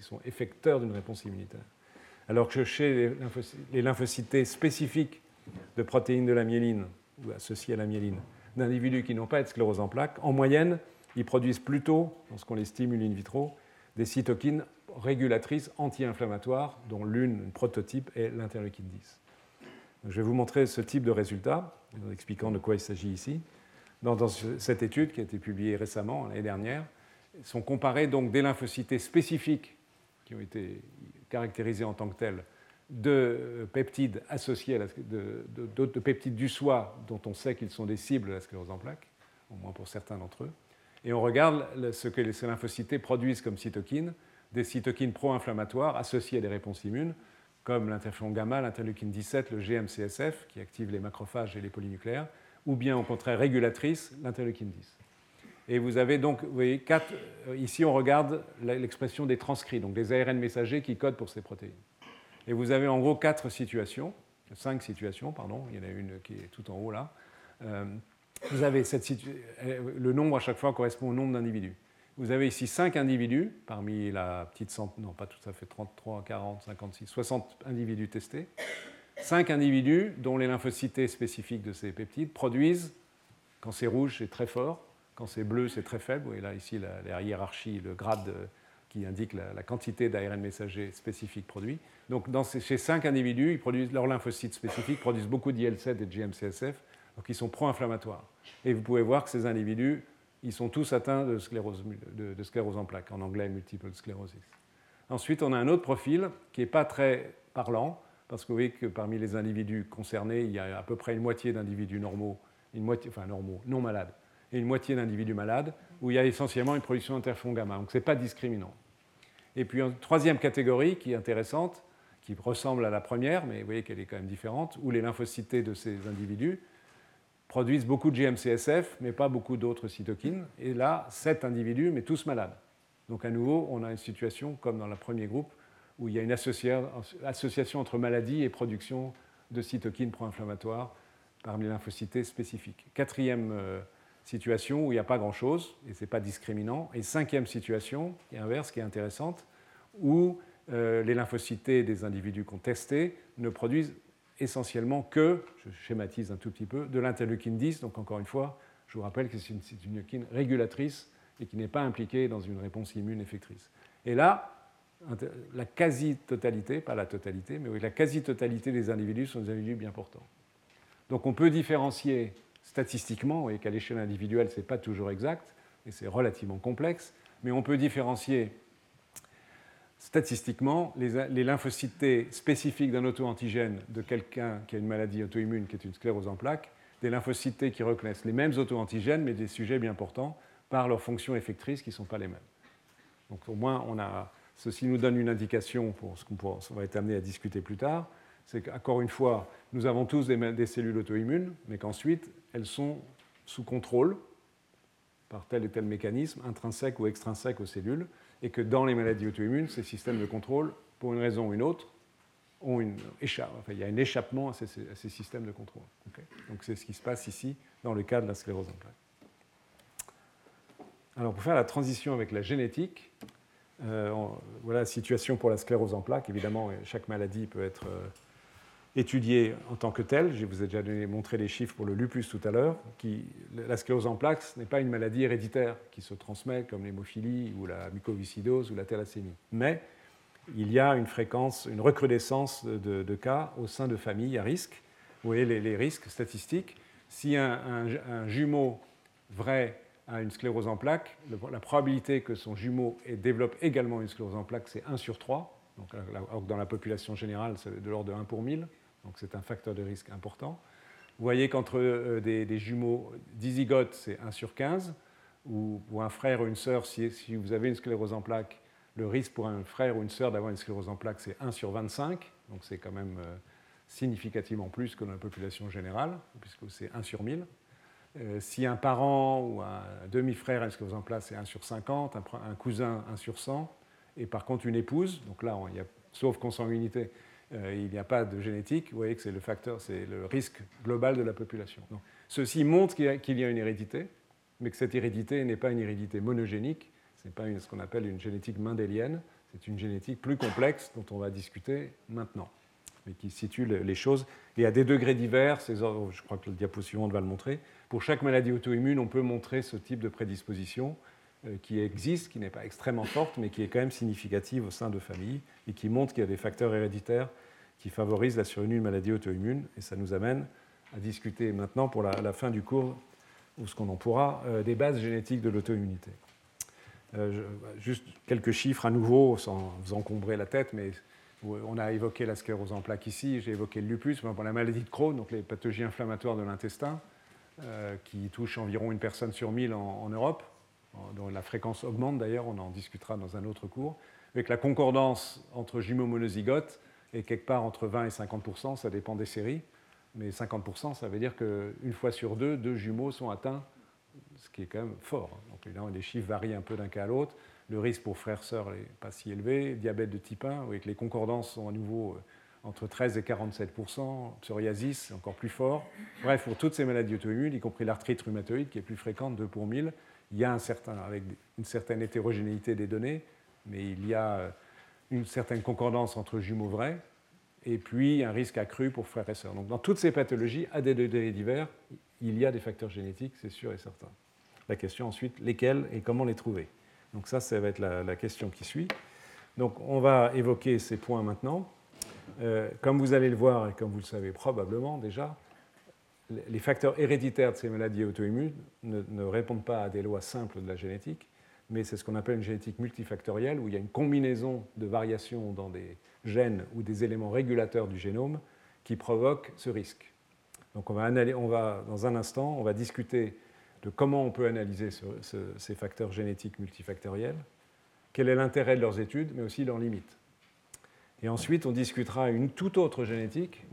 sont effecteurs d'une réponse immunitaire. Alors que chez les lymphocytes spécifiques de protéines de la myéline, ou associés à la myéline, d'individus qui n'ont pas de sclérose en plaques, en moyenne, ils produisent plutôt, lorsqu'on les stimule in vitro, des cytokines régulatrices anti-inflammatoires, dont l'une, un prototype, est l'interleukine 10. Je vais vous montrer ce type de résultat, en expliquant de quoi il s'agit ici. Dans, cette étude qui a été publiée récemment, l'année dernière, sont comparés donc des lymphocytes spécifiques qui ont été caractérisés en tant que tels de peptides associés à de, peptides du soi dont on sait qu'ils sont des cibles de la sclérose en plaques, au moins pour certains d'entre eux. Et on regarde ce que ces lymphocytes produisent comme cytokines, des cytokines pro-inflammatoires associées à des réponses immunes, comme l'interféron gamma, l'interleukine 17, le GMCSF, qui active les macrophages et les polynucléaires, ou bien au contraire régulatrice, l'interleukine 10. Et vous avez donc, vous voyez, quatre, euh, ici on regarde l'expression des transcrits, donc des ARN messagers qui codent pour ces protéines. Et vous avez en gros quatre situations, cinq situations, pardon, il y en a une qui est tout en haut là. Euh, vous avez cette euh, le nombre à chaque fois correspond au nombre d'individus. Vous avez ici cinq individus parmi la petite centaine, non pas tout à fait 33, 40, 56, 60 individus testés. Cinq individus dont les lymphocytes spécifiques de ces peptides produisent, quand c'est rouge, c'est très fort, quand c'est bleu, c'est très faible. Et là, ici, la, hiérarchie, le grade qui indique la, quantité d'ARN messager spécifique produit. Donc dans ces, chez cinq individus, ils produisent, leurs lymphocytes spécifiques produisent beaucoup d'IL7 et de GM-CSF, donc ils sont pro-inflammatoires. Et vous pouvez voir que ces individus, ils sont tous atteints de sclérose, de, sclérose en plaques, en anglais multiple sclerosis. Ensuite, on a un autre profil qui n'est pas très parlant, parce que vous voyez que parmi les individus concernés, il y a à peu près une moitié d'individus normaux, une moitié, enfin normaux, non malades, et une moitié d'individus malades, où il y a essentiellement une production d'interféron gamma. Donc ce n'est pas discriminant. Et puis une troisième catégorie qui est intéressante, qui ressemble à la première, mais vous voyez qu'elle est quand même différente, où les lymphocytes de ces individus produisent beaucoup de GM-CSF, mais pas beaucoup d'autres cytokines. Et là, sept individus, mais tous malades. Donc à nouveau, on a une situation comme dans le premier groupe, où il y a une association entre maladie et production de cytokines pro-inflammatoires parmi les lymphocytes spécifiques. Quatrième euh, situation où il n'y a pas grand-chose et ce n'est pas discriminant. Et cinquième situation, inverse, qui est intéressante, où euh, les lymphocytes des individus qu'on testé ne produisent essentiellement que, je schématise un tout petit peu, de l'interleukine 10. Donc encore une fois, je vous rappelle que c'est une, cytokine régulatrice et qui n'est pas impliquée dans une réponse immune effectrice. Et là, la quasi-totalité, pas la totalité, mais la quasi-totalité des individus sont des individus bien portants. Donc on peut différencier statistiquement, et qu'à l'échelle individuelle, ce n'est pas toujours exact, et c'est relativement complexe, mais on peut différencier statistiquement, les, lymphocytes spécifiques d'un auto-antigène de quelqu'un qui a une maladie auto-immune, qui est une sclérose en plaques, des lymphocytes qui reconnaissent les mêmes auto-antigènes, mais des sujets bien portants, par leurs fonctions effectrices qui ne sont pas les mêmes. Donc au moins, on a, ceci nous donne une indication pour ce qu'on va être amené à discuter plus tard, c'est qu'encore une fois, nous avons tous des, cellules auto-immunes, mais qu'ensuite, elles sont sous contrôle par tel et tel mécanisme, intrinsèque ou extrinsèque aux cellules, et que dans les maladies auto-immunes, ces systèmes de contrôle, pour une raison ou une autre, ont une échappe, il y a un échappement à ces, systèmes de contrôle. Donc c'est ce qui se passe ici dans le cas de la sclérose en plaques. Alors pour faire la transition avec la génétique, euh, voilà la situation pour la sclérose en plaques. Évidemment, chaque maladie peut être euh, étudiée en tant que telle. Je vous ai déjà montré les chiffres pour le lupus tout à l'heure. La sclérose en plaques n'est pas une maladie héréditaire qui se transmet comme l'hémophilie ou la mucoviscidose ou la thalassémie. Mais il y a une fréquence, une recrudescence de, cas au sein de familles à risque. Vous voyez les, risques statistiques. Si un, jumeau vrai a une sclérose en plaques, la probabilité que son jumeau développe également une sclérose en plaques, c'est 1 sur 3. Donc, dans la population générale, c'est de l'ordre de 1 pour 1000. Donc c'est un facteur de risque important. Vous voyez qu'entre euh, des, jumeaux dizygotes, c'est 1 sur 15, ou, un frère ou une sœur, si, vous avez une sclérose en plaques, le risque pour un frère ou une sœur d'avoir une sclérose en plaques, c'est 1 sur 25, donc c'est quand même euh, significativement plus que dans la population générale, puisque c'est 1 sur 1000. Euh, si un parent ou un demi-frère a une sclérose en plaques, c'est 1 sur 50, un, cousin 1 sur 100, et par contre une épouse, donc là, il y a, sauf consanguinité, il n'y a pas de génétique, vous voyez que c'est le facteur, c'est le risque global de la population. ceci montre qu'il y, a une hérédité, mais que cette hérédité n'est pas une hérédité monogénique, ce n'est pas ce qu'on appelle une génétique mendélienne, c'est une génétique plus complexe dont on va discuter maintenant, mais qui situe les choses. Et à des degrés divers, je crois que le diapo suivant va le montrer, pour chaque maladie auto-immune, on peut montrer ce type de prédisposition. euh, qui existe, qui n'est pas extrêmement forte, mais qui est quand même significative au sein de familles et qui montre qu'il y a des facteurs héréditaires qui favorisent la survenue d'une maladie auto-immune. Et ça nous amène à discuter maintenant, pour la, fin du cours, ou ce qu'on en pourra, euh, des bases génétiques de l'auto-immunité. Euh, juste quelques chiffres à nouveau, sans vous encombrer la tête, mais on a évoqué la sclérose en plaques ici, j'ai évoqué le lupus, pour la maladie de Crohn, donc les pathologies inflammatoires de l'intestin, qui touchent environ une personne sur mille en Europe dont la fréquence augmente d'ailleurs, on en discutera dans un autre cours, avec la concordance entre jumeaux monozygotes et quelque part entre 20 et 50% ça dépend des séries, mais 50% ça veut dire qu'une fois sur deux, deux jumeaux sont atteints, ce qui est quand même fort. Donc évidemment, les chiffres varient un peu d'un cas à l'autre. Le risque pour frères-sœurs n'est pas si élevé. Diabète de type 1, avec les concordances sont à nouveau euh, entre 13 et 47% psoriasis, encore plus fort. Bref, pour toutes ces maladies auto-immunes, y compris l'arthrite rhumatoïde, qui est plus fréquente, 2 pour 1000, il y a un certain, avec une certaine hétérogénéité des données, mais il y a euh, une certaine concordance entre jumeaux vrais, et puis un risque accru pour frères et sœurs. Donc dans toutes ces pathologies, à des degrés divers, il y a des facteurs génétiques, c'est sûr et certain. La question ensuite, lesquels et comment les trouver? Donc ça, ça va être la, question qui suit. Donc on va évoquer ces points maintenant. Euh, comme vous allez le voir et comme vous le savez probablement déjà, les facteurs héréditaires de ces maladies auto-immunes ne, répondent pas à des lois simples de la génétique, mais c'est ce qu'on appelle une génétique multifactorielle, où il y a une combinaison de variations dans des gènes ou des éléments régulateurs du génome qui provoquent ce risque. Donc on va, on va dans un instant, on va discuter de comment on peut analyser ces facteurs génétiques multifactoriels, quel est l'intérêt de leurs études, mais aussi leurs limites. Et ensuite, on discutera une toute autre génétique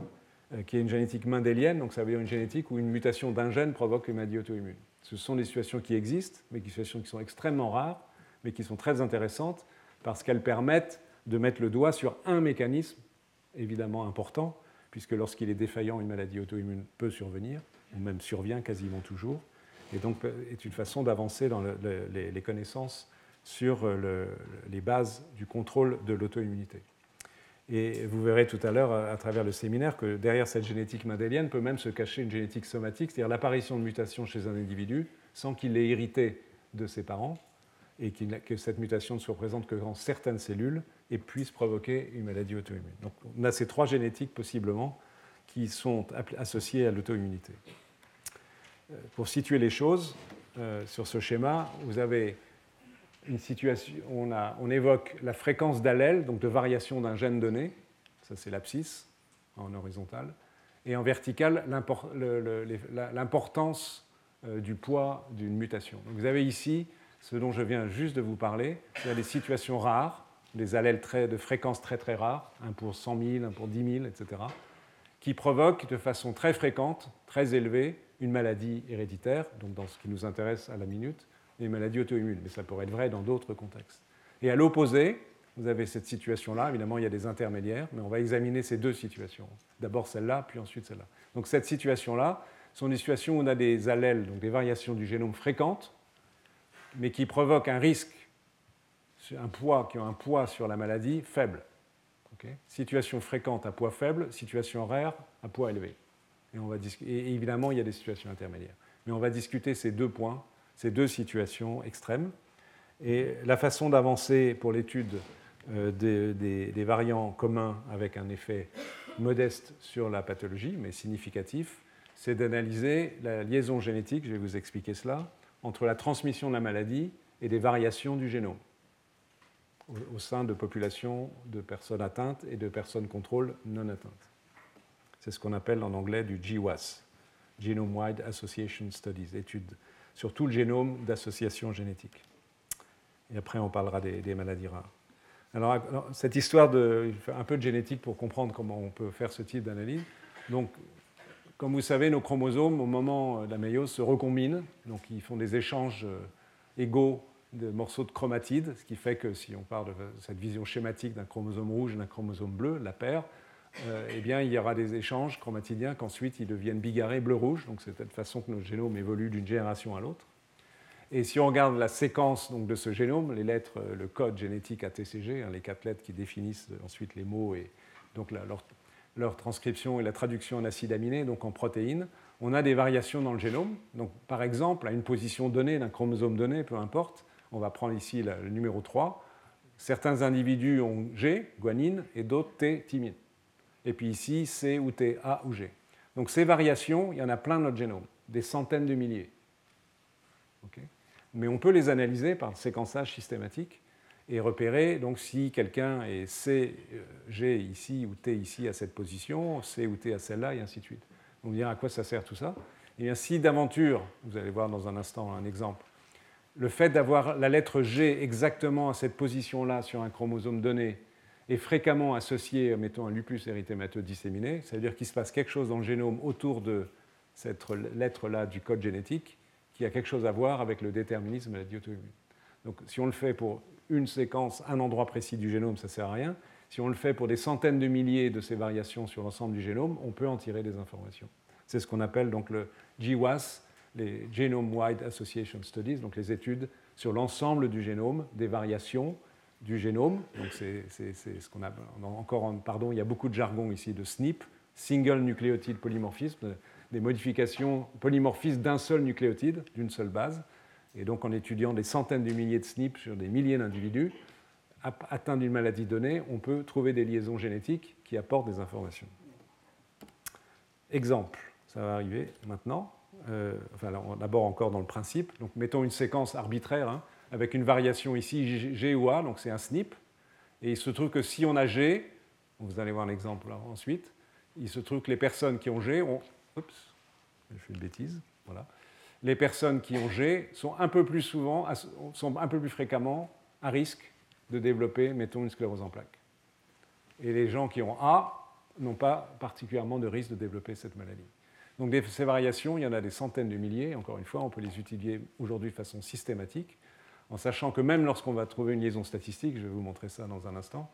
qui est une génétique mendélienne, donc ça veut dire une génétique où une mutation d'un gène provoque une maladie auto-immune. Ce sont des situations qui existent, mais qui sont extrêmement rares, mais qui sont très intéressantes parce qu'elles permettent de mettre le doigt sur un mécanisme évidemment important, puisque lorsqu'il est défaillant, une maladie auto-immune peut survenir, ou même survient quasiment toujours, et donc euh, est une façon d'avancer dans les, connaissances sur euh, les bases du contrôle de l'auto-immunité. Et vous verrez tout à l'heure, à travers le séminaire, que derrière cette génétique mendélienne peut même se cacher une génétique somatique, c'est-à-dire l'apparition de mutations chez un individu sans qu'il l'ait hérité de ses parents, et que cette mutation ne se représente que dans certaines cellules et puisse provoquer une maladie auto-immune. Donc on a ces trois génétiques possiblement qui sont associées à l'auto-immunité. Euh, pour situer les choses, euh, sur ce schéma, vous avez on, évoque la fréquence d'allèle, donc de variation d'un gène donné, ça c'est l'abscisse en horizontal, et en vertical l'importance euh, du poids d'une mutation. Vous avez ici ce dont je viens juste de vous parler, c'est des situations rares, des allèles de fréquence très très rares, 1 pour 100 000, 1 pour 10 000, etc., qui provoquent de façon très fréquente, très élevée, une maladie héréditaire, donc dans ce qui nous intéresse à la minute, une maladie auto-immune, mais ça pourrait être vrai dans d'autres contextes. Et à l'opposé, vous avez cette situation-là, évidemment il y a des intermédiaires, mais on va examiner ces deux situations. D'abord celle-là, puis ensuite celle-là. Donc cette situation-là sont des situations où on a des allèles, donc des variations du génome fréquentes, mais qui provoquent un risque, un poids, qui ont un poids sur la maladie faible. situation fréquente à poids faible, situation rare à poids élevé. Et évidemment, il y a des situations intermédiaires. Mais on va discuter ces deux points, ces deux situations extrêmes. Et la façon d'avancer pour l'étude euh, des, variants communs avec un effet modeste sur la pathologie, mais significatif, c'est d'analyser la liaison génétique, je vais vous expliquer cela, entre la transmission de la maladie et des variations du génome au, sein de populations de personnes atteintes et de personnes contrôle non atteintes. C'est ce qu'on appelle en anglais du GWAS, Genome Wide Association Studies, études sur tout le génome d'associations génétiques. Et après, on parlera des, maladies rares. Alors, cette histoire de un peu de génétique pour comprendre comment on peut faire ce type d'analyse. Donc, comme vous savez, nos chromosomes, au moment de la méiose, se recombinent. Donc, ils font des échanges euh, égaux de morceaux de chromatides, ce qui fait que si on parle de cette vision schématique d'un chromosome rouge et d'un chromosome bleu, la paire, euh, eh bien, il y aura des échanges chromatidiens qu'ensuite ils deviennent bigarrés bleu-rouge. Donc, c'est de cette façon que notre génome évolue d'une génération à l'autre. Et si on regarde la séquence donc, de ce génome, les lettres, euh, le code génétique ATCG, hein, les quatre lettres qui définissent ensuite les mots et donc leur, transcription et la traduction en acides aminés, donc en protéines, on a des variations dans le génome. Donc, par exemple, à une position donnée d'un chromosome donné, peu importe, on va prendre ici le numéro 3, certains individus ont G, guanine, et d'autres T, thymine. Et puis ici, C ou T, A ou G. Donc ces variations, il y en a plein dans notre génome, des centaines de milliers mais on peut les analyser par séquençage systématique et repérer donc si quelqu'un est C, euh, G ici ou T ici à cette position, C ou T à celle-là, et ainsi de suite. On va dire à quoi ça sert tout ça. Et bien si d'aventure, vous allez voir dans un instant un exemple, le fait d'avoir la lettre G exactement à cette position-là sur un chromosome donné est fréquemment associé, mettons, un lupus érythémateux disséminé, ça veut dire qu'il se passe quelque chose dans le génome autour de cette lettre-là du code génétique qui a quelque chose à voir avec le déterminisme de la auto-immune. Donc si on le fait pour une séquence, un endroit précis du génome, ça ne sert à rien. Si on le fait pour des centaines de milliers de ces variations sur l'ensemble du génome, on peut en tirer des informations. C'est ce qu'on appelle donc le GWAS, les Genome Wide Association Studies, donc les études sur l'ensemble du génome, des variations du génome. Donc c'est ce qu'on a encore, pardon, il y a beaucoup de jargon ici de SNP, Single Nucleotide Polymorphism, des modifications polymorphistes d'un seul nucléotide, d'une seule base. Et donc en étudiant des centaines de milliers de SNP sur des milliers d'individus atteints d'une maladie donnée, on peut trouver des liaisons génétiques qui apportent des informations. Exemple, ça va arriver maintenant. Euh, enfin, d'abord encore dans le principe. Donc mettons une séquence arbitraire hein, avec une variation ici G ou A, donc c'est un SNP. Et il se trouve que si on a G, vous allez voir l'exemple ensuite, il se trouve que les personnes qui ont G ont Oups, je fais une bêtise. Voilà. Les personnes qui ont G sont un peu plus souvent, sont un peu plus fréquemment à risque de développer, mettons, une sclérose en plaques. Et les gens qui ont A n'ont pas particulièrement de risque de développer cette maladie. Donc ces variations, il y en a des centaines de milliers. Encore une fois, on peut les utiliser aujourd'hui de façon systématique, en sachant que même lorsqu'on va trouver une liaison statistique, je vais vous montrer ça dans un instant,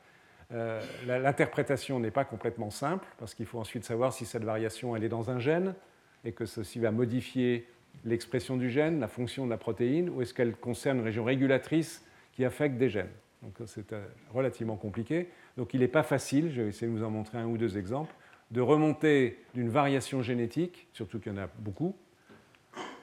euh, l'interprétation n'est pas complètement simple, parce qu'il faut ensuite savoir si cette variation elle est dans un gène, et que ceci va modifier l'expression du gène, la fonction de la protéine, ou est-ce qu'elle concerne une région régulatrice qui affecte des gènes. Donc c'est euh, relativement compliqué. Donc il n'est pas facile, je vais essayer de vous en montrer un ou deux exemples, de remonter d'une variation génétique, surtout qu'il y en a beaucoup,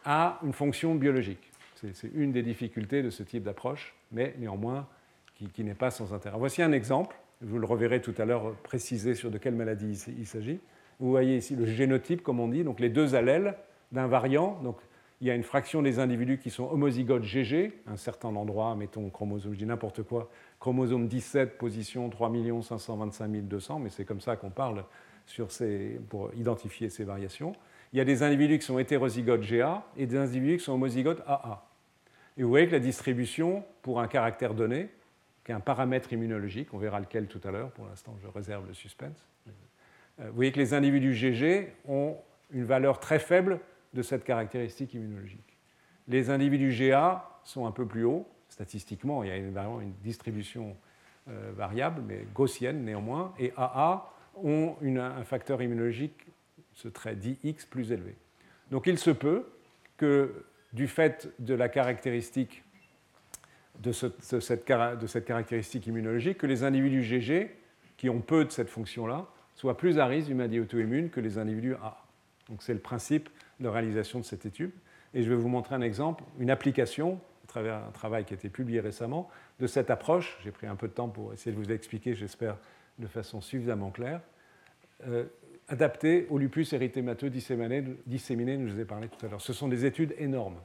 à une fonction biologique. C'est une des difficultés de ce type d'approche, mais néanmoins qui, n'est pas sans intérêt. Voici un exemple vous le reverrez tout à l'heure précisé sur de quelle maladie il s'agit. Vous voyez ici le génotype, comme on dit, donc les deux allèles d'un variant. Donc il y a une fraction des individus qui sont homozygotes GG, un certain endroit, mettons chromosome, je dis n'importe quoi, chromosome 17, position 3 525 200, mais c'est comme ça qu'on parle pour identifier ces variations. Il y a des individus qui sont hétérozygotes GA et des individus qui sont homozygotes AA. Et vous voyez que la distribution, pour un caractère donné, qui est un paramètre immunologique, on verra lequel tout à l'heure, pour l'instant je réserve le suspense, euh, vous voyez que les individus GG ont une valeur très faible de cette caractéristique immunologique. Les individus GA sont un peu plus hauts, statistiquement, il y a évidemment une distribution euh, variable, mais gaussienne néanmoins, et AA ont un facteur immunologique, ce trait dit X, plus élevé. Donc il se peut que du fait de la caractéristique de, cette, caractéristique immunologique, que les individus GG, qui ont peu de cette fonction-là, soient plus à risque d'une maladie auto-immune que les individus AA. Donc c'est le principe de réalisation de cette étude. Et je vais vous montrer un exemple, une application, à travers un travail qui a été publié récemment, de cette approche. J'ai pris un peu de temps pour essayer de vous expliquer, j'espère, de façon suffisamment claire. Euh, adaptée au lupus érythémateux disséminé, disséminé, je vous ai parlé tout à l'heure. Ce sont des études énormes.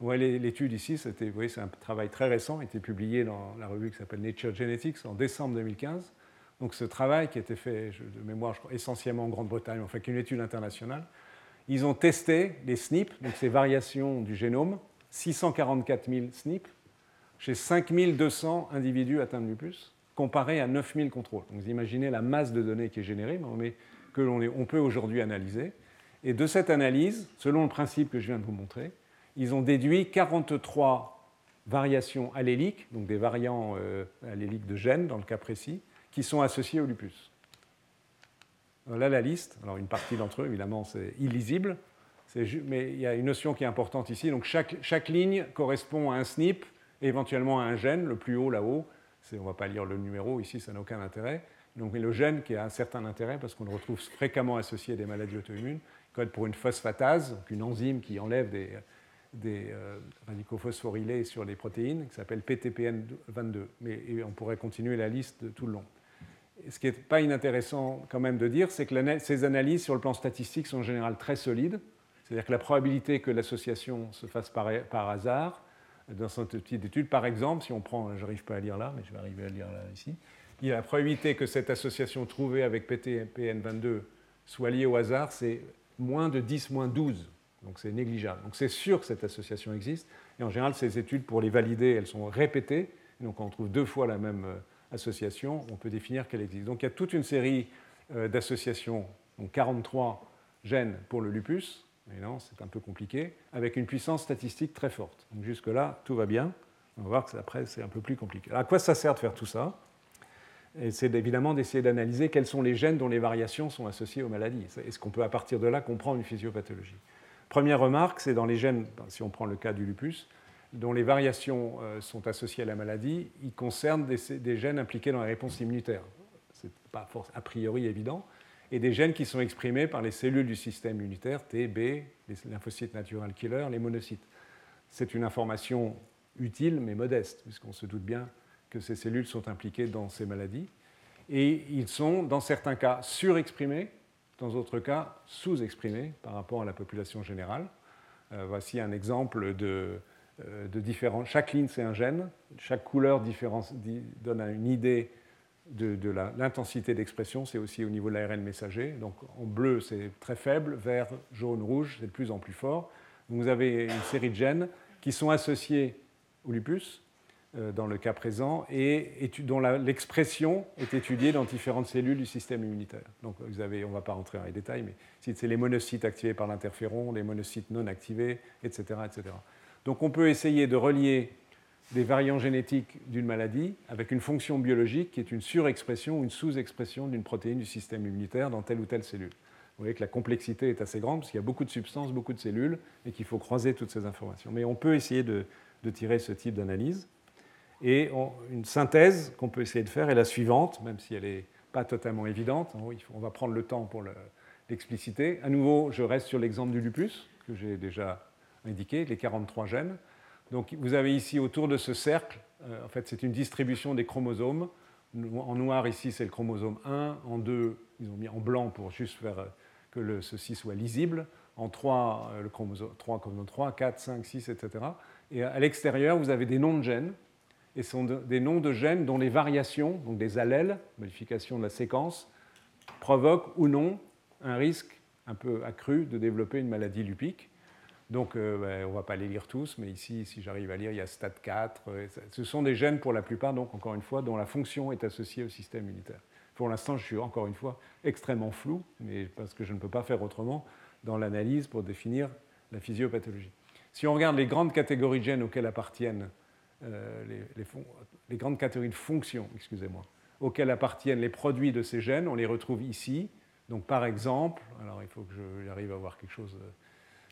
Voyez l'étude ici, vous voyez, c'est un travail très récent, a été publié dans la revue qui s'appelle Nature Genetics en décembre 2015. Donc ce travail qui a été fait de mémoire, essentiellement en Grande-Bretagne, enfin qu'une étude internationale, ils ont testé les SNP, donc ces variations du génome, 644 000 SNP, chez 5200 individus atteints de lupus, comparé à 9000 contrôles. Donc vous imaginez la masse de données qui est générée, mais que l'on peut aujourd'hui analyser. Et de cette analyse, selon le principe que je viens de vous montrer, ils ont déduit 43 variations alléliques, donc des variants euh, alléliques de gènes dans le cas précis, qui sont associés au lupus. Là, la liste. Alors, une partie d'entre eux, évidemment, c'est illisible. Mais il y a une notion qui est importante ici. Donc, chaque, chaque ligne correspond à un SNP éventuellement à un gène, le plus haut là-haut. On ne va pas lire le numéro, ici, ça n'a aucun intérêt. Donc, le gène qui a un certain intérêt, parce qu'on le retrouve fréquemment associé à des maladies auto-immunes, code pour une phosphatase, une enzyme qui enlève des, des euh, radicaux phosphorylés sur les protéines, qui s'appelle PTPN22. Mais on pourrait continuer la liste tout le long ce qui n'est pas inintéressant quand même de dire, c'est que ces analyses sur le plan statistique sont en général très solides. C'est-à-dire que la probabilité que l'association se fasse par, hasard, dans cette petite étude, par exemple, si on prend, je n'arrive pas à lire là, mais je vais arriver à lire là ici, a la probabilité que cette association trouvée avec PTPN22 soit liée au hasard, c'est moins de 10, moins 12. Donc c'est négligeable. Donc c'est sûr que cette association existe. Et en général, ces études, pour les valider, elles sont répétées. Donc on trouve deux fois la même euh, association, on peut définir qu'elle existe. Donc il y a toute une série euh, d'associations, donc 43 gènes pour le lupus, mais non, c'est un peu compliqué, avec une puissance statistique très forte. Donc jusque-là, tout va bien. On va voir que après, c'est un peu plus compliqué. Alors à quoi ça sert de faire tout ça? C'est évidemment d'essayer d'analyser quels sont les gènes dont les variations sont associées aux maladies. Est-ce qu'on peut à partir de là comprendre une physiopathologie? Première remarque, c'est dans les gènes, si on prend le cas du lupus, dont les variations euh, sont associées à la maladie, ils concernent des, gènes impliqués dans la réponse immunitaire. Ce n'est pas a priori évident. Et des gènes qui sont exprimés par les cellules du système immunitaire, T, B, les lymphocytes natural killers, les monocytes. C'est une information utile mais modeste, puisqu'on se doute bien que ces cellules sont impliquées dans ces maladies. Et ils sont, dans certains cas, surexprimés, dans d'autres cas, sous-exprimés par rapport à la population générale. Euh, voici un exemple de, euh, de différents. Chaque ligne, c'est un gène. Chaque couleur donne une idée de, l'intensité d'expression. C'est aussi au niveau de l'ARN messager. Donc en bleu, c'est très faible. Vert, jaune, rouge, c'est de plus en plus fort. vous avez une série de gènes qui sont associés au lupus, dans le cas présent, et dont l'expression est étudiée dans différentes cellules du système immunitaire. Donc vous avez, on ne va pas rentrer dans les détails, mais c'est les monocytes activés par l'interféron, les monocytes non activés, etc., etc. Donc on peut essayer de relier des variants génétiques d'une maladie avec une fonction biologique qui est une surexpression ou une sous-expression d'une protéine du système immunitaire dans telle ou telle cellule. Vous voyez que la complexité est assez grande parce qu'il y a beaucoup de substances, beaucoup de cellules et qu'il faut croiser toutes ces informations. Mais on peut essayer de, tirer ce type d'analyse. Et une synthèse qu'on peut essayer de faire est la suivante, même si elle n'est pas totalement évidente. On va prendre le temps pour l'expliciter. à nouveau, je reste sur l'exemple du lupus que j'ai déjà indiqué, les 43 gènes. Donc vous avez ici autour de ce cercle, euh, en fait c'est une distribution des chromosomes. En noir ici c'est le chromosome 1, en 2 ils ont mis en blanc pour juste faire euh, que le, ceci soit lisible. en 3, le chromosome 3, chromosome 3, 4, 5, 6, etc. Et à l'extérieur, vous avez des noms de gènes, et sont des noms de gènes dont les variations, donc des allèles, modification de la séquence, provoquent ou non un risque un peu accru de développer une maladie lupique. Donc, euh, ben, on ne va pas les lire tous, mais ici, si j'arrive à lire, il y a STAT4. Euh, ce sont des gènes, pour la plupart, donc, encore une fois, dont la fonction est associée au système immunitaire. Pour l'instant, je suis encore une fois extrêmement flou, mais parce que je ne peux pas faire autrement dans l'analyse pour définir la physiopathologie. Si on regarde les grandes catégories de gènes auxquelles appartiennent euh, les, grandes catégories de fonctions, excusez-moi, auxquelles appartiennent les produits de ces gènes, on les retrouve ici. Donc, par exemple, alors il faut que j'arrive à voir quelque chose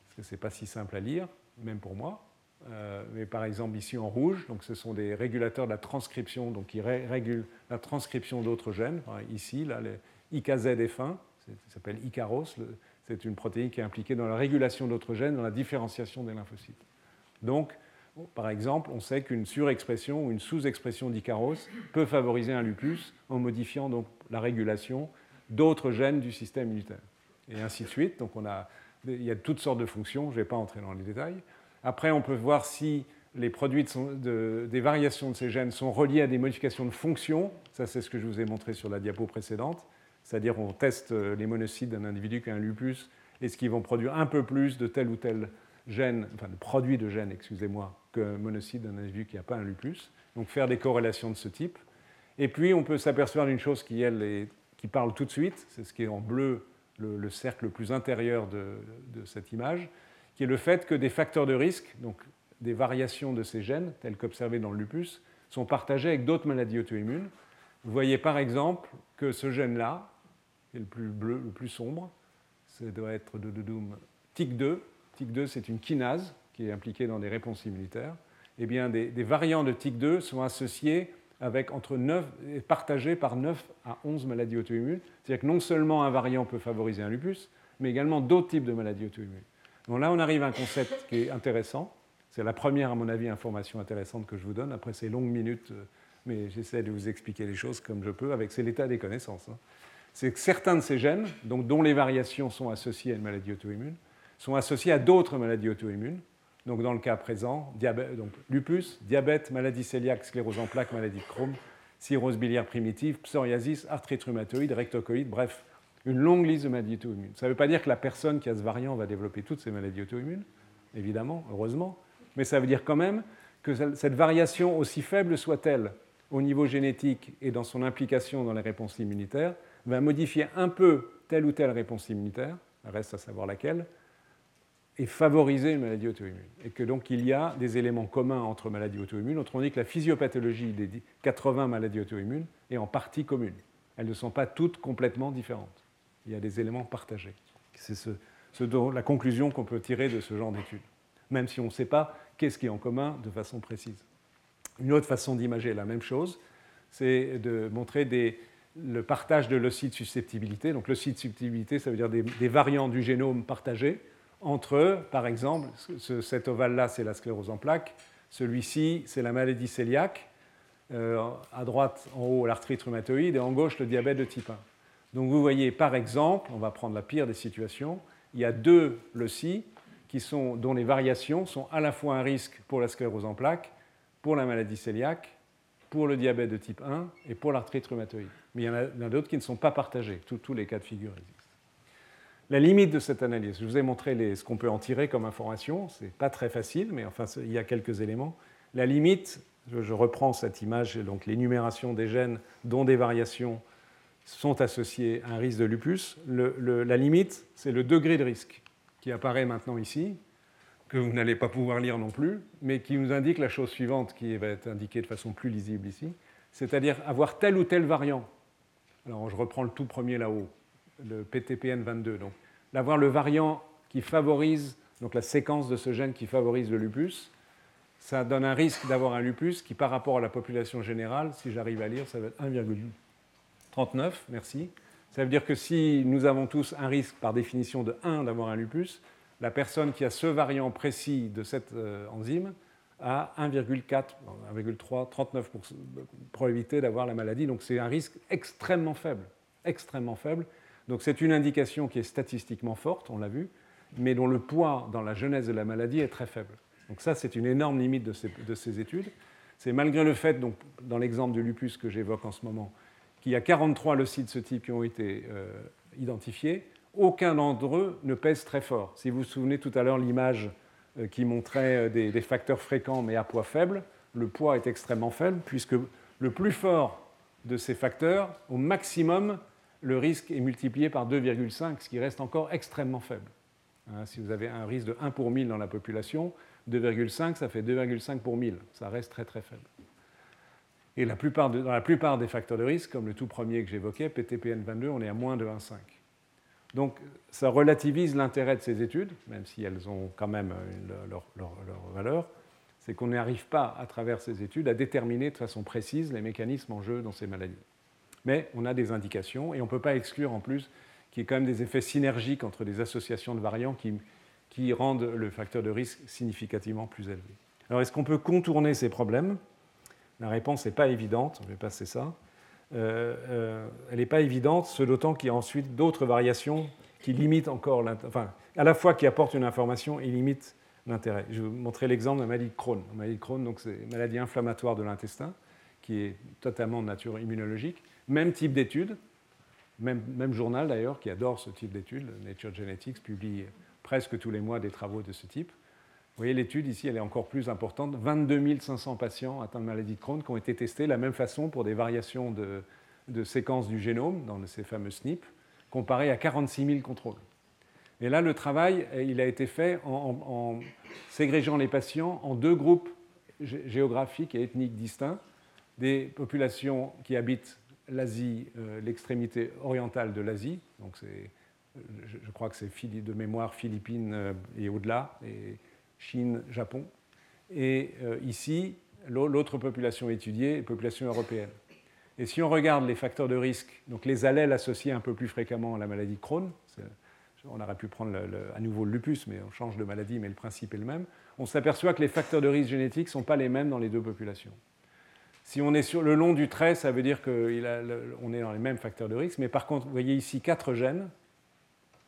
parce que ce n'est pas si simple à lire, même pour moi. Euh, mais par exemple ici en rouge, donc ce sont des régulateurs de la transcription, donc qui régulent la transcription d'autres gènes. ici, là, les IKZF1, ça s'appelle Icaros, c'est une protéine qui est impliquée dans la régulation d'autres gènes, dans la différenciation des lymphocytes. Donc, par exemple, on sait qu'une surexpression ou une sous-expression d'Icaros peut favoriser un lupus en modifiant donc la régulation d'autres gènes du système immunitaire. Et ainsi de suite. Donc on a il y a toutes sortes de fonctions, je ne vais pas entrer dans les détails. Après, on peut voir si les produits des variations de ces gènes sont reliés à des modifications de fonction. Ça, c'est ce que je vous ai montré sur la diapo précédente. C'est-à-dire, on teste euh, les monocytes d'un individu qui a un lupus. Est-ce qu'ils vont produire un peu plus de tel ou tel gène, enfin, de produit de gène, excusez-moi, qu'un monocyte d'un individu qui n'a pas un lupus Donc, faire des corrélations de ce type. Et puis, on peut s'apercevoir d'une chose qui, elle, qui parle tout de suite, c'est ce qui est en bleu le, cercle le plus intérieur de, cette image, qui est le fait que des facteurs de risque, donc des variations de ces gènes, tels qu'observés dans le lupus, sont partagés avec d'autres maladies auto-immunes. Vous voyez par exemple que ce gène-là, qui est le plus bleu, le plus sombre, ça doit être de, de, TIC2. TIC2, c'est une kinase qui est impliquée dans des réponses immunitaires. Eh bien, des, variants de TIC2 sont associés avec entre 9, partagé par 9 à 11 maladies auto-immunes. C'est-à-dire que non seulement un variant peut favoriser un lupus, mais également d'autres types de maladies auto-immunes. Donc là, on arrive à un concept qui est intéressant. C'est la première, à mon avis, information intéressante que je vous donne. Après ces longues minutes, euh, mais j'essaie de vous expliquer les choses comme je peux, avec c'est l'état des connaissances. Hein. C'est que certains de ces gènes, donc, dont les variations sont associées à une maladie auto-immune, sont associés à d'autres maladies auto-immunes, donc dans le cas présent, donc lupus, diabète, maladie cœliaque, sclérose en plaques, maladie de Crohn, cirrhose biliaire primitive, psoriasis, arthrite rhumatoïde, rectocoïde, bref, une longue liste de maladies auto-immunes. Ça ne veut pas dire que la personne qui a ce variant va développer toutes ces maladies auto-immunes, évidemment, heureusement, mais ça veut dire quand même que cette variation, aussi faible soit-elle au niveau génétique et dans son implication dans les réponses immunitaires, va modifier un peu telle ou telle réponse immunitaire, reste à savoir laquelle, et favoriser une maladie auto-immune. Et que donc il y a des éléments communs entre maladies auto-immunes. Autrement dit que la physiopathologie des 80 maladies auto-immunes est en partie commune. Elles ne sont pas toutes complètement différentes. Il y a des éléments partagés. C'est ce, la conclusion qu'on peut tirer de ce genre d'études, même si on ne sait pas qu'est-ce qui est en commun de façon précise. Une autre façon d'imager la même chose, c'est de montrer le partage de l'ocyte susceptibilité. Donc l'ocyte susceptibilité, ça veut dire des variants du génome partagés entre par exemple, cet ovale-là, c'est la sclérose en plaques, celui-ci, c'est la maladie cœliaque, euh, à droite, en haut, l'arthrite rhumatoïde, et en gauche, le diabète de type 1. Donc vous voyez, par exemple, on va prendre la pire des situations, il y a deux leucies qui sont, dont les variations sont à la fois un risque pour la sclérose en plaques, pour la maladie cœliaque, pour le diabète de type 1 et pour l'arthrite rhumatoïde. Mais il y en a, d'autres qui ne sont pas partagés, tous les cas de figure existent. La limite de cette analyse, je vous ai montré ce qu'on peut en tirer comme information, ce n'est pas très facile, mais enfin, il y a quelques éléments. La limite, je, reprends cette image, donc l'énumération des gènes dont des variations sont associées à un risque de lupus. la limite, c'est le degré de risque qui apparaît maintenant ici, que vous n'allez pas pouvoir lire non plus, mais qui nous indique la chose suivante qui va être indiquée de façon plus lisible ici, c'est-à-dire avoir tel ou tel variant. Alors je reprends le tout premier là-haut, le PTPN22. Donc d'avoir le variant qui favorise, donc la séquence de ce gène qui favorise le lupus, ça donne un risque d'avoir un lupus qui, par rapport à la population générale, si j'arrive à lire, ça va être 1,39, merci. Ça veut dire que si nous avons tous un risque par définition de 1 d'avoir un lupus, la personne qui a ce variant précis de cette euh, enzyme a 1,4, 1,3, 39 probabilité d'avoir la maladie. Donc c'est un risque extrêmement faible, extrêmement faible, donc c'est une indication qui est statistiquement forte, on l'a vu, mais dont le poids dans la jeunesse de la maladie est très faible. Donc ça, c'est une énorme limite de ces, études. C'est malgré le fait, donc, dans l'exemple du lupus que j'évoque en ce moment, qu'il y a 43 leucides de ce type qui ont été euh, identifiés, aucun d'entre eux ne pèse très fort. Si vous vous souvenez tout à l'heure l'image euh, qui montrait euh, des, facteurs fréquents mais à poids faible, le poids est extrêmement faible puisque le plus fort de ces facteurs, au maximum, le risque est multiplié par 2,5, ce qui reste encore extrêmement faible. Hein, si vous avez un risque de 1 pour 1000 dans la population, 2,5, ça fait 2,5 pour 1000. Ça reste très très faible. Et dans la plupart des facteurs de risque, comme le tout premier que j'évoquais, PTPN22, on est à moins de 1,5. Donc ça relativise l'intérêt de ces études, même si elles ont quand même leur, valeur, c'est qu'on n'arrive pas à travers ces études à déterminer de façon précise les mécanismes en jeu dans ces maladies. Mais on a des indications et on ne peut pas exclure en plus qu'il y ait quand même des effets synergiques entre des associations de variants qui, rendent le facteur de risque significativement plus élevé. Alors est-ce qu'on peut contourner ces problèmes? La réponse n'est pas évidente, je vais passer ça. Euh, euh, elle n'est pas évidente, ce d'autant qu'il y a ensuite d'autres variations qui limitent encore, enfin, à la fois qui apportent une information et limitent l'intérêt. Je vais vous montrer l'exemple de la maladie de Crohn. La maladie de Crohn, c'est une maladie inflammatoire de l'intestin qui est totalement de nature immunologique. Même type d'étude, même, même, journal d'ailleurs, qui adore ce type d'étude. Nature Genetics publie presque tous les mois des travaux de ce type. Vous voyez, l'étude ici, elle est encore plus importante. 22 500 patients atteints de maladie de Crohn qui ont été testés de la même façon pour des variations de, de séquences du génome, dans ces fameux SNP, comparé à 46 000 contrôles. Et là, le travail, il a été fait en, ségrégeant les patients en deux groupes géographiques et ethniques distincts, des populations qui habitent l'Asie, euh, l'extrémité orientale de l'Asie, donc je, crois que c'est de mémoire Philippines euh, et au-delà, et Chine, Japon. Et euh, ici, l'autre population étudiée population européenne. Et si on regarde les facteurs de risque, donc les allèles associés un peu plus fréquemment à la maladie de Crohn, on aurait pu prendre à nouveau le lupus, mais on change de maladie, mais le principe est le même, on s'aperçoit que les facteurs de risque génétiques ne sont pas les mêmes dans les deux populations. Si on est sur le long du trait, ça veut dire qu'on est dans les mêmes facteurs de risque, mais par contre, vous voyez ici quatre gènes,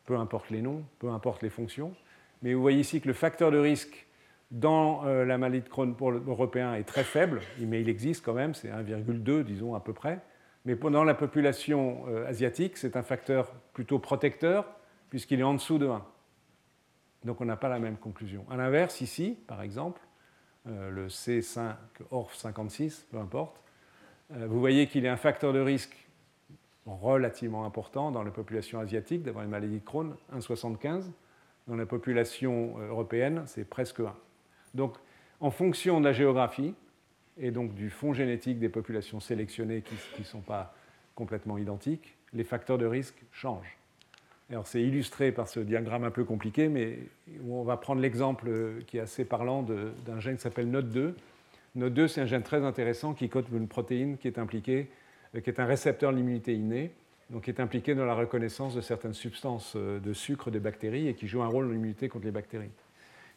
peu importe les noms, peu importe les fonctions, mais vous voyez ici que le facteur de risque dans euh, la maladie de Crohn pour l'européen est très faible, mais il existe quand même, c'est 1,2 disons à peu près. Mais dans la population euh, asiatique, c'est un facteur plutôt protecteur, puisqu'il est en dessous de 1. Donc on n'a pas la même conclusion. A l'inverse, ici, par exemple, le C5 ORF56, peu importe, vous voyez qu'il a un facteur de risque relativement important dans la population asiatique d'avoir une maladie de Crohn, 1,75. Dans la population européenne, c'est presque 1. Donc, en fonction de la géographie et donc du fond génétique des populations sélectionnées qui ne sont pas complètement identiques, les facteurs de risque changent. Alors, c'est illustré par ce diagramme un peu compliqué, mais on va prendre l'exemple qui est assez parlant d'un gène qui s'appelle NOT2. NOT2, c'est un gène très intéressant qui code une protéine qui est impliquée, euh, qui est un récepteur de l'immunité innée, donc qui est impliqué dans la reconnaissance de certaines substances euh, de sucre des bactéries et qui joue un rôle dans l'immunité contre les bactéries.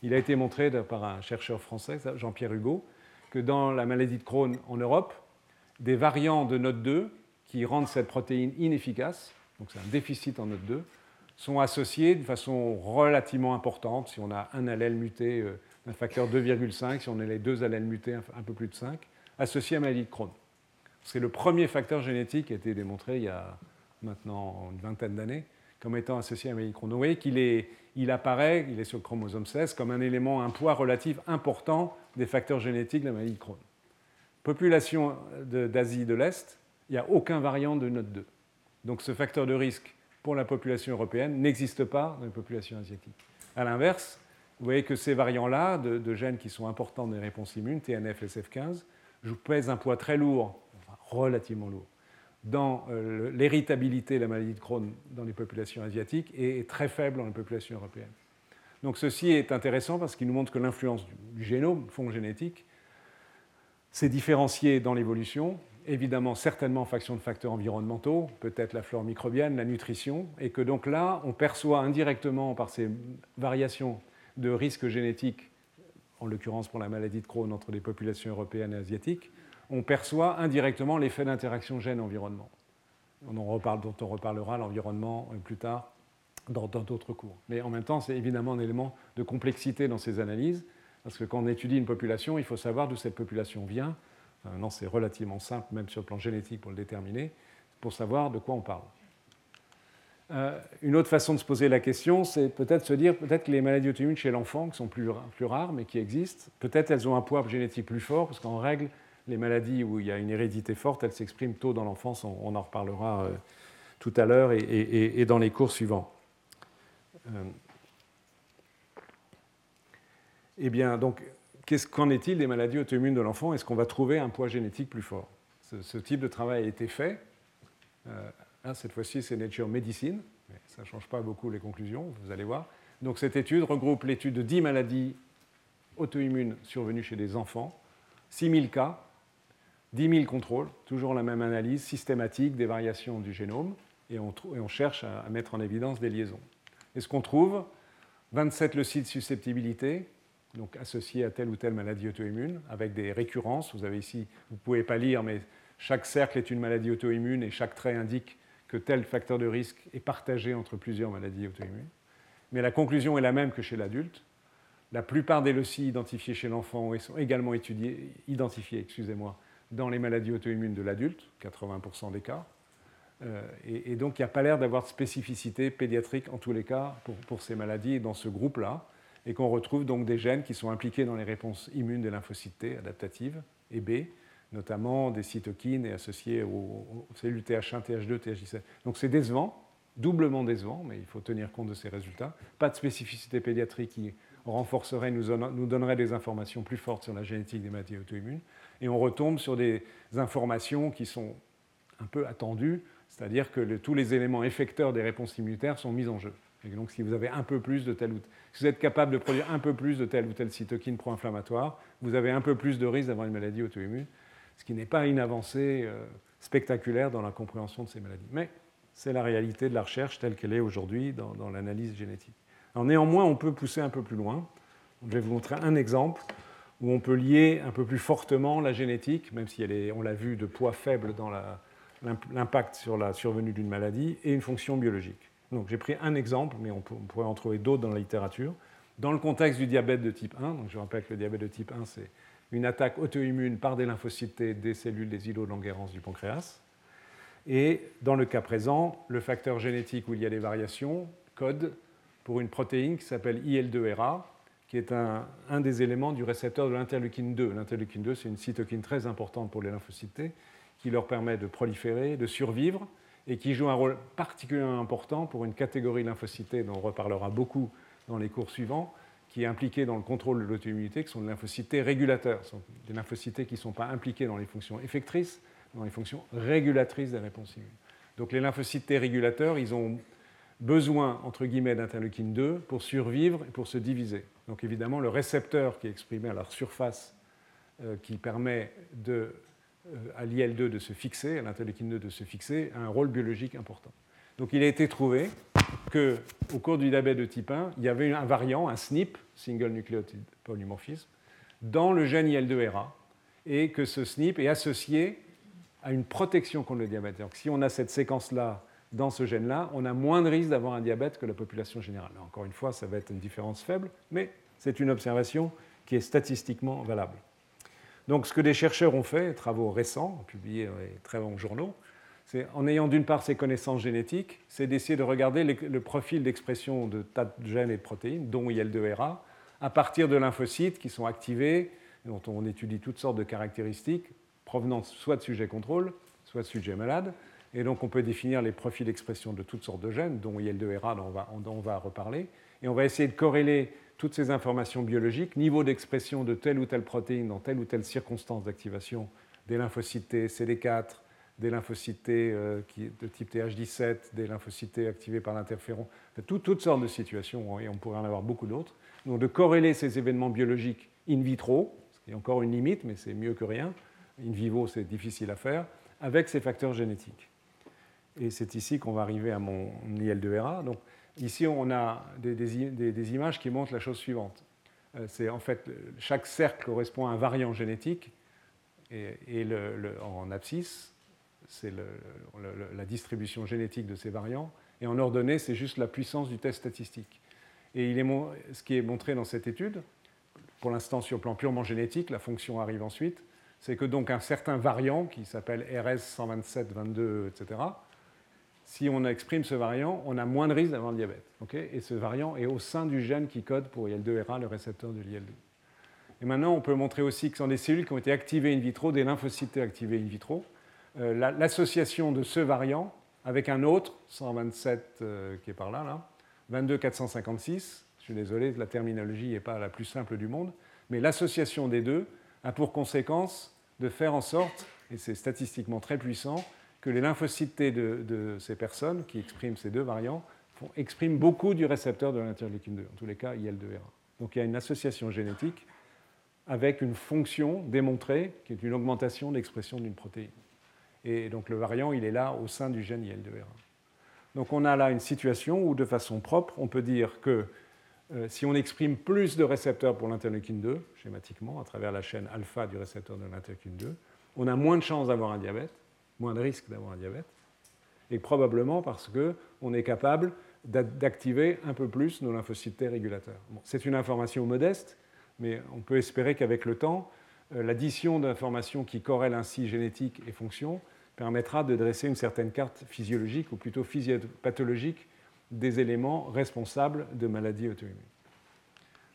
Il a été montré par un chercheur français, Jean-Pierre Hugo, que dans la maladie de Crohn en Europe, des variants de NOT2 qui rendent cette protéine inefficace, donc c'est un déficit en NOT2, sont associés de façon relativement importante. Si on a un allèle muté, euh, un facteur 2,5, si on a les deux allèles mutés, un peu plus de 5, associés à la maladie de Crohn. C'est le premier facteur génétique qui a été démontré il y a maintenant une vingtaine d'années comme étant associé à la maladie de Crohn. vous voyez qu'il apparaît, il est sur le chromosome 16, comme un élément, un poids relatif important des facteurs génétiques de la maladie de Crohn. Population d'Asie de, l'Est, il n'y a aucun variant de NOT2. Donc ce facteur de risque pour la population européenne n'existe pas dans les populations asiatiques. A l'inverse, vous voyez que ces variants-là, de, gènes qui sont importants dans les réponses immunes, TNF, SF15, pèsent un poids très lourd, relativement lourd, dans euh, l'héritabilité de la maladie de Crohn dans les populations asiatiques et est très faible dans les populations européennes. Donc ceci est intéressant parce qu'il nous montre que l'influence du, génome, du fond génétique, s'est différenciée dans l'évolution, évidemment certainement en fonction de facteurs environnementaux, peut-être la flore microbienne, la nutrition, et que donc là, on perçoit indirectement par ces variations de risque génétique, en l'occurrence pour la maladie de Crohn entre les populations européennes et asiatiques, on perçoit indirectement l'effet d'interaction gène-environnement. Dont on reparlera l'environnement euh, plus tard dans d'autres cours. Mais en même temps, c'est évidemment un élément de complexité dans ces analyses, parce que quand on étudie une population, il faut savoir d'où cette population vient. Non, c'est relativement simple, même sur le plan génétique, pour le déterminer, pour savoir de quoi on parle. Euh, une autre façon de se poser la question, c'est peut-être se dire peut-être que les maladies auto-immunes chez l'enfant, qui sont plus, plus, rares mais qui existent, peut-être elles ont un poids génétique plus fort, parce qu'en règle, les maladies où il y a une hérédité forte, elles s'expriment tôt dans l'enfance, on, en reparlera euh, tout à l'heure et, et, dans les cours suivants. Euh, eh bien, donc, qu'en est-il des maladies auto-immunes de l'enfant? Est-ce qu'on va trouver un poids génétique plus fort? Ce, type de travail a été fait. Euh, cette fois-ci, c'est Nature Medicine, ça ne change pas beaucoup les conclusions, vous allez voir. Donc, cette étude regroupe l'étude de 10 maladies auto-immunes survenues chez des enfants, 6000 cas, 10 000 contrôles, toujours la même analyse systématique des variations du génome, et on, cherche à, mettre en évidence des liaisons. Et ce qu'on trouve 27 leucides susceptibilité, donc associés à telle ou telle maladie auto-immune, avec des récurrences. Vous avez ici, vous ne pouvez pas lire, mais chaque cercle est une maladie auto-immune et chaque trait indique que tel facteur de risque est partagé entre plusieurs maladies auto-immunes. Mais la conclusion est la même que chez l'adulte. La plupart des loci identifiés chez l'enfant sont également étudiés, identifiés excusez-moi, dans les maladies auto-immunes de l'adulte, 80% des cas. Euh, et, donc il n'y a pas l'air d'avoir de spécificité pédiatrique en tous les cas pour, pour ces maladies dans ce groupe-là, et qu'on retrouve donc des gènes qui sont impliqués dans les réponses immunes des lymphocytes T adaptatives et B, notamment des cytokines et associés aux, cellules Th1, Th2, Th17. Donc c'est décevant, doublement décevant, mais il faut tenir compte de ces résultats. Pas de spécificité pédiatrique qui renforcerait, nous, donnerait des informations plus fortes sur la génétique des maladies auto-immunes. Et on retombe sur des informations qui sont un peu attendues, c'est-à-dire que tous les éléments effecteurs des réponses immunitaires sont mis en jeu. Et donc si vous avez un peu plus de tel ou si vous êtes capable de produire un peu plus de telle ou telle cytokine pro-inflammatoire, vous avez un peu plus de risque d'avoir une maladie auto-immune ce qui n'est pas une avancée euh, spectaculaire dans la compréhension de ces maladies. Mais c'est la réalité de la recherche telle qu'elle est aujourd'hui dans, l'analyse génétique. néanmoins, on peut pousser un peu plus loin. Je vais vous montrer un exemple où on peut lier un peu plus fortement la génétique, même si elle est, on l'a vu, de poids faible dans l'impact sur la survenue d'une maladie, et une fonction biologique. Donc j'ai pris un exemple, mais on, pourrait en trouver d'autres dans la littérature. Dans le contexte du diabète de type 1, donc je rappelle que le diabète de type 1, c'est une attaque auto-immune par des lymphocytes des cellules des îlots de Langerhans du pancréas. Et dans le cas présent, le facteur génétique où il y a des variations code pour une protéine qui s'appelle IL2RA, qui est un, des éléments du récepteur de l'interleukine 2. L'interleukine 2, c'est une cytokine très importante pour les lymphocytes qui leur permet de proliférer, de survivre, et qui joue un rôle particulièrement important pour une catégorie lymphocytée dont on reparlera beaucoup dans les cours suivants, qui est impliqué dans le contrôle de l'auto-immunité, qui sont des lymphocytes régulateurs. Sont des lymphocytes qui ne sont pas impliqués dans les fonctions effectrices, mais dans les fonctions régulatrices des réponses immunes. Donc les lymphocytes régulateurs, ils ont besoin, entre guillemets, d'interleukine 2 pour survivre et pour se diviser. Donc évidemment, le récepteur qui est exprimé à leur surface, euh, qui permet de, à l'IL2 de se fixer, à l'interleukine 2 de se fixer, a un rôle biologique important. Donc il a été trouvé qu'au cours du diabète de type 1, il y avait un variant, un SNP, single nucleotide polymorphisme, dans le gène IL2RA, et que ce SNP est associé à une protection contre le diabète. Donc si on a cette séquence-là dans ce gène-là, on a moins de risque d'avoir un diabète que la population générale. encore une fois, ça va être une différence faible, mais c'est une observation qui est statistiquement valable. Donc ce que des chercheurs ont fait, travaux récents, publiés dans les très bons journaux, en ayant d'une part ces connaissances génétiques, c'est d'essayer de regarder le profil d'expression de tas de gènes et de protéines, dont IL2RA, à partir de lymphocytes qui sont activés, dont on étudie toutes sortes de caractéristiques provenant soit de sujets contrôle, soit de sujets malades. Et donc on peut définir les profils d'expression de toutes sortes de gènes, dont IL2RA, dont on va, dont on va reparler. Et on va essayer de corréler toutes ces informations biologiques, niveau d'expression de telle ou telle protéine dans telle ou telle circonstance d'activation des lymphocytes CD4, des lymphocytes euh, de type TH17, des lymphocytes activés par l'interféron, toutes sortes de situations, et on pourrait en avoir beaucoup d'autres. Donc de corréler ces événements biologiques in vitro, ce qui est encore une limite, mais c'est mieux que rien, in vivo c'est difficile à faire, avec ces facteurs génétiques. Et c'est ici qu'on va arriver à mon IL2RA. Donc ici on a des, images qui montrent la chose suivante. Euh, c'est en fait chaque cercle correspond à un variant génétique et, en abscisse c'est la distribution génétique de ces variants, Et en ordonnée, c'est juste la puissance du test statistique. Et ce qui est montré dans cette étude, pour l'instant sur le plan purement génétique, la fonction arrive ensuite, c'est que donc un certain variant qui s'appelle RS 127, 22, etc., si on exprime ce variant, on a moins de risque d'avoir le diabète. et ce variant est au sein du gène qui code pour IL2RA, le récepteur de l'IL2. Et maintenant, on peut montrer aussi que sont des cellules qui ont été activées in vitro, des lymphocytes activés in vitro. Euh, l'association de ce variant avec un autre, 127 euh, qui est par là, là 22456, je suis désolé, la terminologie n'est pas la plus simple du monde, mais l'association des deux a pour conséquence de faire en sorte, et c'est statistiquement très puissant, que les lymphocytes T de, ces personnes qui expriment ces deux variants expriment beaucoup du récepteur de l'interleukine 2, en tous les cas IL2RA. Donc il y a une association génétique avec une fonction démontrée qui est une augmentation de l'expression d'une protéine. Et donc le variant, il est là au sein du gène IL2RA. Donc on a là une situation où de façon propre, on peut dire que euh, si on exprime plus de récepteurs pour l'interleukine 2, schématiquement, à travers la chaîne alpha du récepteur de l'interleukine 2, on a moins de chances d'avoir un diabète, moins de risque d'avoir un diabète, et probablement parce qu'on est capable d'activer un peu plus nos lymphocytes T régulateurs. c'est une information modeste, mais on peut espérer qu'avec le temps, euh, l'addition d'informations qui corrèlent ainsi génétique et fonction permettra de dresser une certaine carte physiologique, ou plutôt physiopathologique, des éléments responsables de maladies auto-immunes.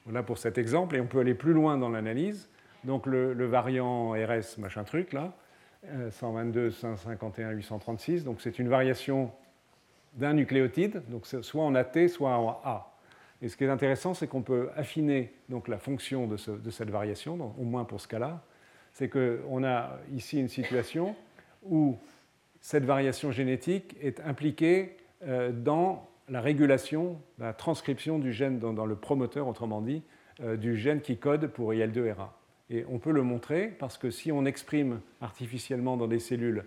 Voilà pour cet exemple, et on peut aller plus loin dans l'analyse. Donc le, le, variant RS, machin truc, là, 122, 151, 836. Donc c'est une variation d'un nucléotide, donc soit en AT, soit en A. Et ce qui est intéressant, c'est qu'on peut affiner donc, la fonction de, cette variation, au moins pour ce cas-là. C'est qu'on a ici une situation où cette variation génétique est impliquée euh, dans la régulation, la transcription du gène dans, le promoteur, autrement dit, euh, du gène qui code pour IL2RA. Et on peut le montrer parce que si on exprime artificiellement dans des cellules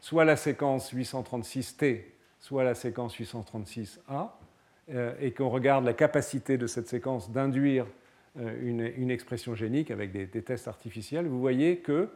soit la séquence 836T, soit la séquence 836A, euh, et qu'on regarde la capacité de cette séquence d'induire euh, une, expression génique avec des, tests artificiels, vous voyez que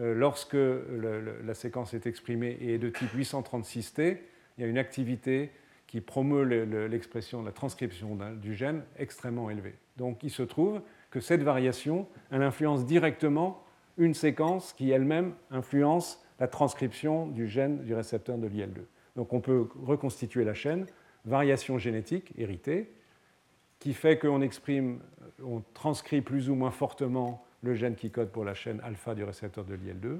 euh, lorsque la séquence est exprimée et est de type 836T, il y a une activité qui promeut l'expression, la transcription du gène extrêmement élevée. Donc il se trouve que cette variation, elle influence directement une séquence qui elle-même influence la transcription du gène du récepteur de l'IL2. Donc on peut reconstituer la chaîne, variation génétique héritée, qui fait qu'on exprime, on transcrit plus ou moins fortement le gène qui code pour la chaîne alpha du récepteur de l'IL2.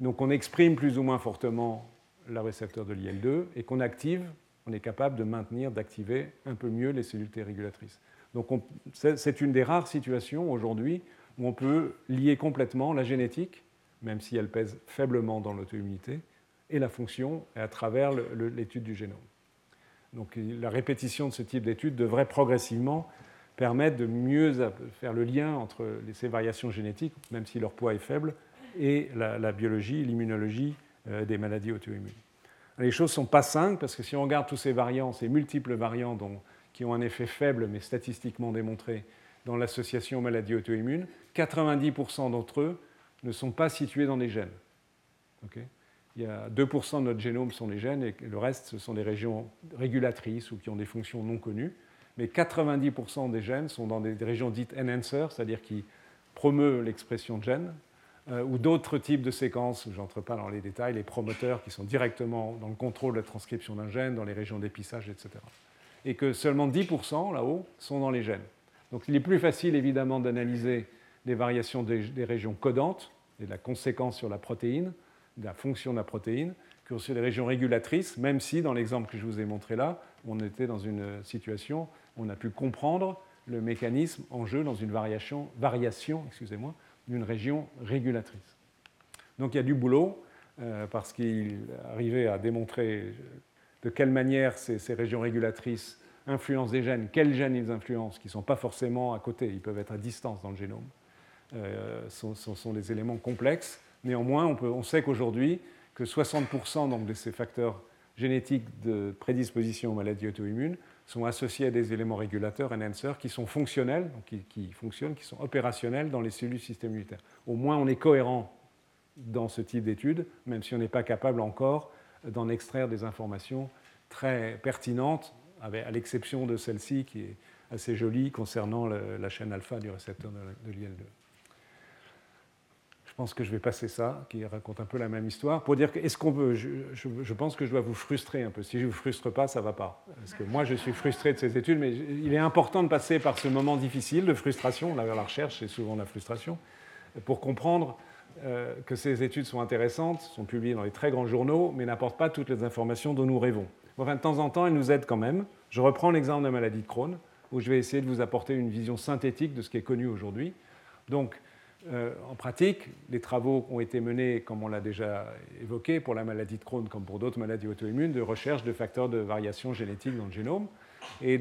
Donc on exprime plus ou moins fortement le récepteur de l'IL2 et qu'on active, on est capable de maintenir, d'activer un peu mieux les cellules T régulatrices. Donc c'est une des rares situations aujourd'hui où on peut lier complètement la génétique, même si elle pèse faiblement dans l'auto-immunité, et la fonction à travers l'étude du génome. Donc la répétition de ce type d'études devrait progressivement permettre de mieux faire le lien entre ces variations génétiques, même si leur poids est faible, et la, biologie, l'immunologie euh, des maladies auto-immunes. Les choses ne sont pas simples parce que si on regarde tous ces variants, ces multiples variants dont qui ont un effet faible mais statistiquement démontré dans l'association maladie auto-immune, 90% d'entre eux ne sont pas situés dans des gènes. il y a 2% de notre génome sont les gènes et le reste, ce sont des régions régulatrices ou qui ont des fonctions non connues. Mais 90% des gènes sont dans des régions dites enhancer, c'est-à-dire qui promeuvent l'expression de gènes, euh, ou d'autres types de séquences, je n'entre pas dans les détails, les promoteurs qui sont directement dans le contrôle de la transcription d'un gène, dans les régions d'épissage, etc et que seulement 10% là-haut sont dans les gènes. Donc il est plus facile évidemment d'analyser les variations des, régions codantes et de la conséquence sur la protéine, de la fonction de la protéine, que sur les régions régulatrices, même si dans l'exemple que je vous ai montré là, on était dans une situation où on a pu comprendre le mécanisme en jeu dans une variation, variation excusez-moi, d'une région régulatrice. Donc il y a du boulot, euh, parce qu'il arrivait à démontrer de quelle manière ces, régions régulatrices influencent des gènes, quels gènes ils influencent, qui ne sont pas forcément à côté, ils peuvent être à distance dans le génome. Euh, sont, des éléments complexes. Néanmoins, on, sait qu'aujourd'hui, que 60% donc, de ces facteurs génétiques de prédisposition aux maladies auto-immunes sont associés à des éléments régulateurs, enhancers, qui sont fonctionnels, qui, fonctionnent, qui sont opérationnels dans les cellules du système immunitaire. Au moins, on est cohérent dans ce type d'études, même si on n'est pas capable encore d'en extraire des informations très pertinentes, à l'exception de celle-ci qui est assez jolie concernant la chaîne alpha du récepteur de, l'IL2. Je pense que je vais passer ça, qui raconte un peu la même histoire, pour dire que est-ce qu'on veut, je, pense que je dois vous frustrer un peu. Si je ne vous frustre pas, ça ne va pas. Parce que moi, je suis frustré de ces études, mais il est important de passer par ce moment difficile de frustration. La, la recherche, c'est souvent la frustration, pour comprendre euh, que ces études sont intéressantes, sont publiées dans les très grands journaux, mais n'apportent pas toutes les informations dont nous rêvons. Enfin, de temps en temps, elles nous aident quand même. Je reprends l'exemple de la maladie de Crohn, où je vais essayer de vous apporter une vision synthétique de ce qui est connu aujourd'hui. Donc, euh, en pratique, les travaux ont été menés, comme on l'a déjà évoqué, pour la maladie de Crohn comme pour d'autres maladies auto-immunes, de recherche de facteurs de variation génétique dans le génome, et,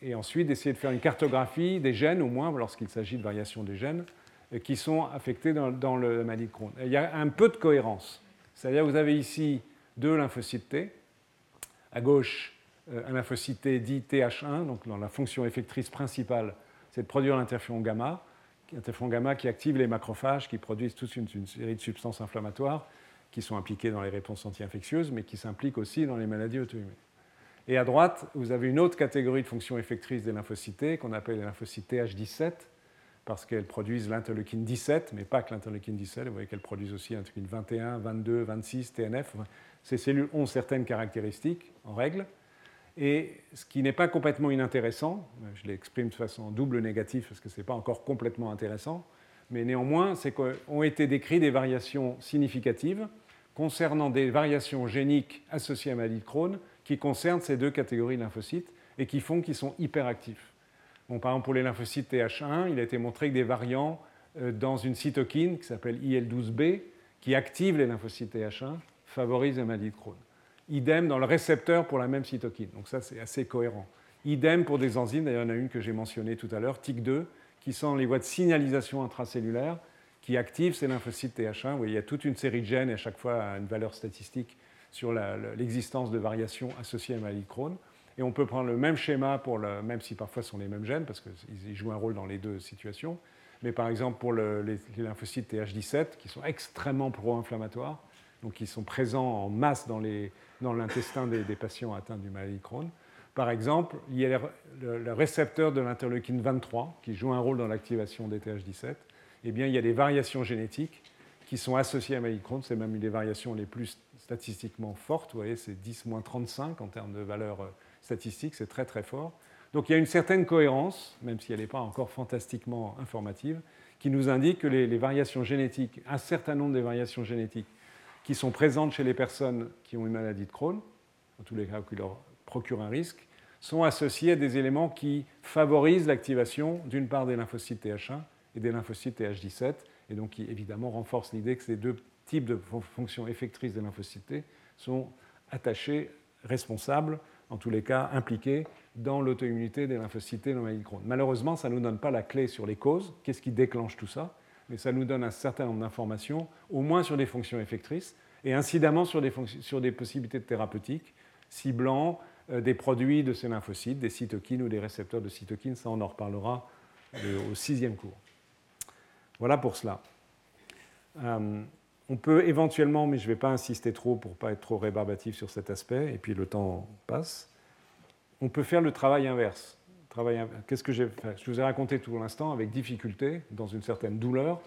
et ensuite d'essayer de faire une cartographie des gènes, au moins lorsqu'il s'agit de variation des gènes, qui sont affectés dans, le maladie de Crohn. il y a un peu de cohérence. C'est-à-dire vous avez ici deux lymphocytes T, à gauche euh, un lymphocyte T dit TH1, donc dans la fonction effectrice principale, c'est de produire l'interféron gamma, l'interféron gamma qui active les macrophages, qui produisent toute une, une, série de substances inflammatoires qui sont impliquées dans les réponses anti-infectieuses, mais qui s'impliquent aussi dans les maladies auto-immunes. Et à droite, vous avez une autre catégorie de fonctions effectrices des lymphocytes qu'on appelle les lymphocytes TH17, parce qu'elles produisent l'interleukine 17, mais pas que l'interleukine 17. Vous voyez qu'elles produisent aussi l'interleukine 21, 22, 26, TNF. Ces cellules ont certaines caractéristiques, en règle. Et ce qui n'est pas complètement inintéressant, je l'exprime de façon double négative parce que ce n'est pas encore complètement intéressant, mais néanmoins, c'est qu'ont été décrites des variations significatives concernant des variations géniques associées à maladie de Crohn qui concernent ces deux catégories de lymphocytes et qui font qu'ils sont hyperactifs par exemple, pour les lymphocytes TH1, il a été montré que des variants euh, dans une cytokine qui s'appelle IL12B, qui active les lymphocytes TH1, favorisent la maladie de Crohn. Idem dans le récepteur pour la même cytokine. Donc ça, c'est assez cohérent. Idem pour des enzymes, d'ailleurs, il y en a une que j'ai mentionnée tout à l'heure, TIC2, qui sont les voies de signalisation intracellulaire qui activent ces lymphocytes TH1. Vous il y a toute une série de gènes et à chaque fois une valeur statistique sur l'existence de variations associées à la maladie de Crohn. Et on peut prendre le même schéma, pour même si parfois ce sont les mêmes gènes, parce qu'ils jouent un rôle dans les deux situations. Mais par exemple, pour les, lymphocytes TH17, qui sont extrêmement pro-inflammatoires, donc qui sont présents en masse dans l'intestin des, patients atteints du maladie Crohn. Par exemple, il y a le, récepteur de l'interleukine 23, qui joue un rôle dans l'activation des TH17. Eh bien, il y a des variations génétiques qui sont associées à la maladie Crohn. C'est même une des variations les plus statistiquement fortes. Vous voyez, c'est 10-35 en termes de valeur euh, statistique, c'est très très fort. Donc il y a une certaine cohérence, même si elle n'est pas encore fantastiquement informative, qui nous indique que les, variations génétiques, un certain nombre de variations génétiques qui sont présentes chez les personnes qui ont une maladie de Crohn, en tous les cas qui leur procurent un risque, sont associées à des éléments qui favorisent l'activation d'une part des lymphocytes TH1 et des lymphocytes TH17, et donc qui évidemment renforcent l'idée que ces deux types de fonctions effectrices des lymphocytes T sont attachés, responsables en tous les cas impliqués dans l'auto-immunité des lymphocytes Crohn. Malheureusement, ça ne nous donne pas la clé sur les causes, qu'est-ce qui déclenche tout ça, mais ça nous donne un certain nombre d'informations, au moins sur des fonctions effectrices, et incidemment sur des, sur des possibilités de thérapeutiques, ciblant euh, des produits de ces lymphocytes, des cytokines ou des récepteurs de cytokines, ça on en reparlera euh, au sixième cours. Voilà pour cela. Euh, on peut éventuellement, mais je ne vais pas insister trop pour ne pas être trop rébarbatif sur cet aspect, et puis le temps passe, on peut faire le travail inverse. Qu'est-ce que j'ai fait Je vous ai raconté tout l'instant avec difficulté, dans une certaine douleur,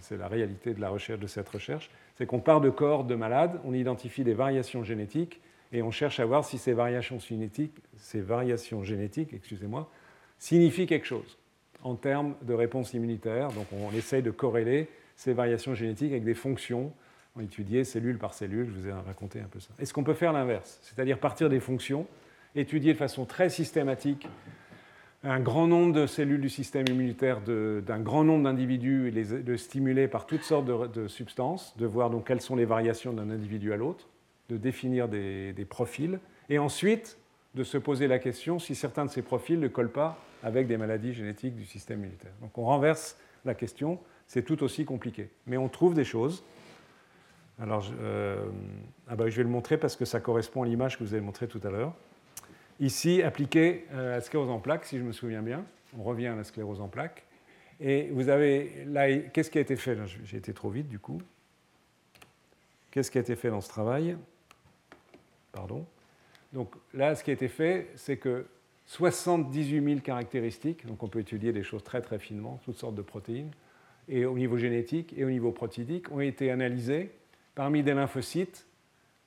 c'est la réalité de la recherche de cette recherche, c'est qu'on part de corps de malades, on identifie des variations génétiques, et on cherche à voir si ces variations génétiques, ces variations génétiques, excusez-moi, signifient quelque chose en termes de réponse immunitaire. Donc on essaye de corréler ces variations génétiques avec des fonctions on étudié cellule par cellule, je vous ai raconté un peu ça. Est-ce qu'on peut faire l'inverse? C'est-à-dire partir des fonctions, étudier de façon très systématique un grand nombre de cellules du système immunitaire d'un grand nombre d'individus et les, stimuler par toutes sortes de, substances, de voir donc quelles sont les variations d'un individu à l'autre, de définir des, profils, et ensuite de se poser la question si certains de ces profils ne collent pas avec des maladies génétiques du système immunitaire. Donc on renverse la question c'est tout aussi compliqué. Mais on trouve des choses. Alors, euh, ah bah, je vais le montrer parce que ça correspond à l'image que vous avez montrée tout à l'heure. Ici, appliqué à la sclérose en plaques, si je me souviens bien. On revient à la sclérose en plaques. Et vous avez là, qu'est-ce qui a été fait? J'ai été trop vite du coup. Qu'est-ce qui a été fait dans ce travail? Pardon. Donc là, ce qui a été fait, c'est que 78 000 caractéristiques, donc on peut étudier des choses très très finement, toutes sortes de protéines, et au niveau génétique et au niveau protidique, ont été analysées parmi des lymphocytes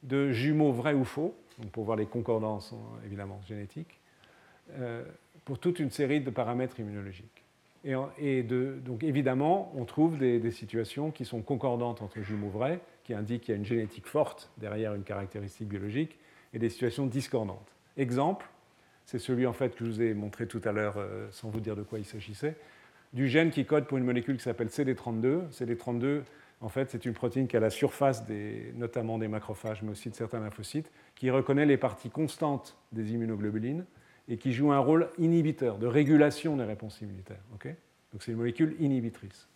de jumeaux vrais ou faux, pour voir les concordances évidemment génétiques, euh, pour toute une série de paramètres immunologiques. Et, donc évidemment, on trouve des, situations qui sont concordantes entre jumeaux vrais, qui indiquent qu'il y a une génétique forte derrière une caractéristique biologique, et des situations discordantes. Exemple, c'est celui en fait que je vous ai montré tout à l'heure euh, sans vous dire de quoi il s'agissait, du gène qui code pour une molécule qui s'appelle CD32. CD32, en fait, c'est une protéine qui a la surface des, notamment des macrophages, mais aussi de certains lymphocytes, qui reconnaît les parties constantes des immunoglobulines et qui joue un rôle inhibiteur, de régulation des réponses immunitaires. Donc c'est une molécule inhibitrice.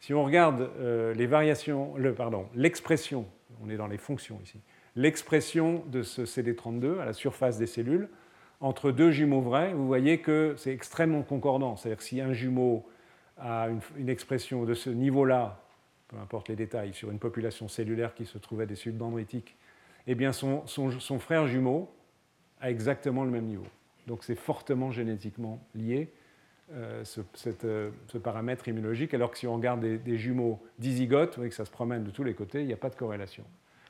Si on regarde euh, les variations, le, pardon, l'expression, on est dans les fonctions ici, l'expression de ce CD32 à la surface des cellules entre deux jumeaux vrais, vous voyez que c'est extrêmement concordant. C'est-à-dire que si un jumeau a une, expression de ce niveau-là, peu importe les détails, sur une population cellulaire qui se trouvait des cellules dendritiques, eh bien son, frère jumeau a exactement le même niveau. Donc c'est fortement génétiquement lié, euh, euh, ce, paramètre immunologique, alors que si on regarde des, jumeaux dizygotes, vous voyez que ça se promène de tous les côtés, il n'y a pas de corrélation.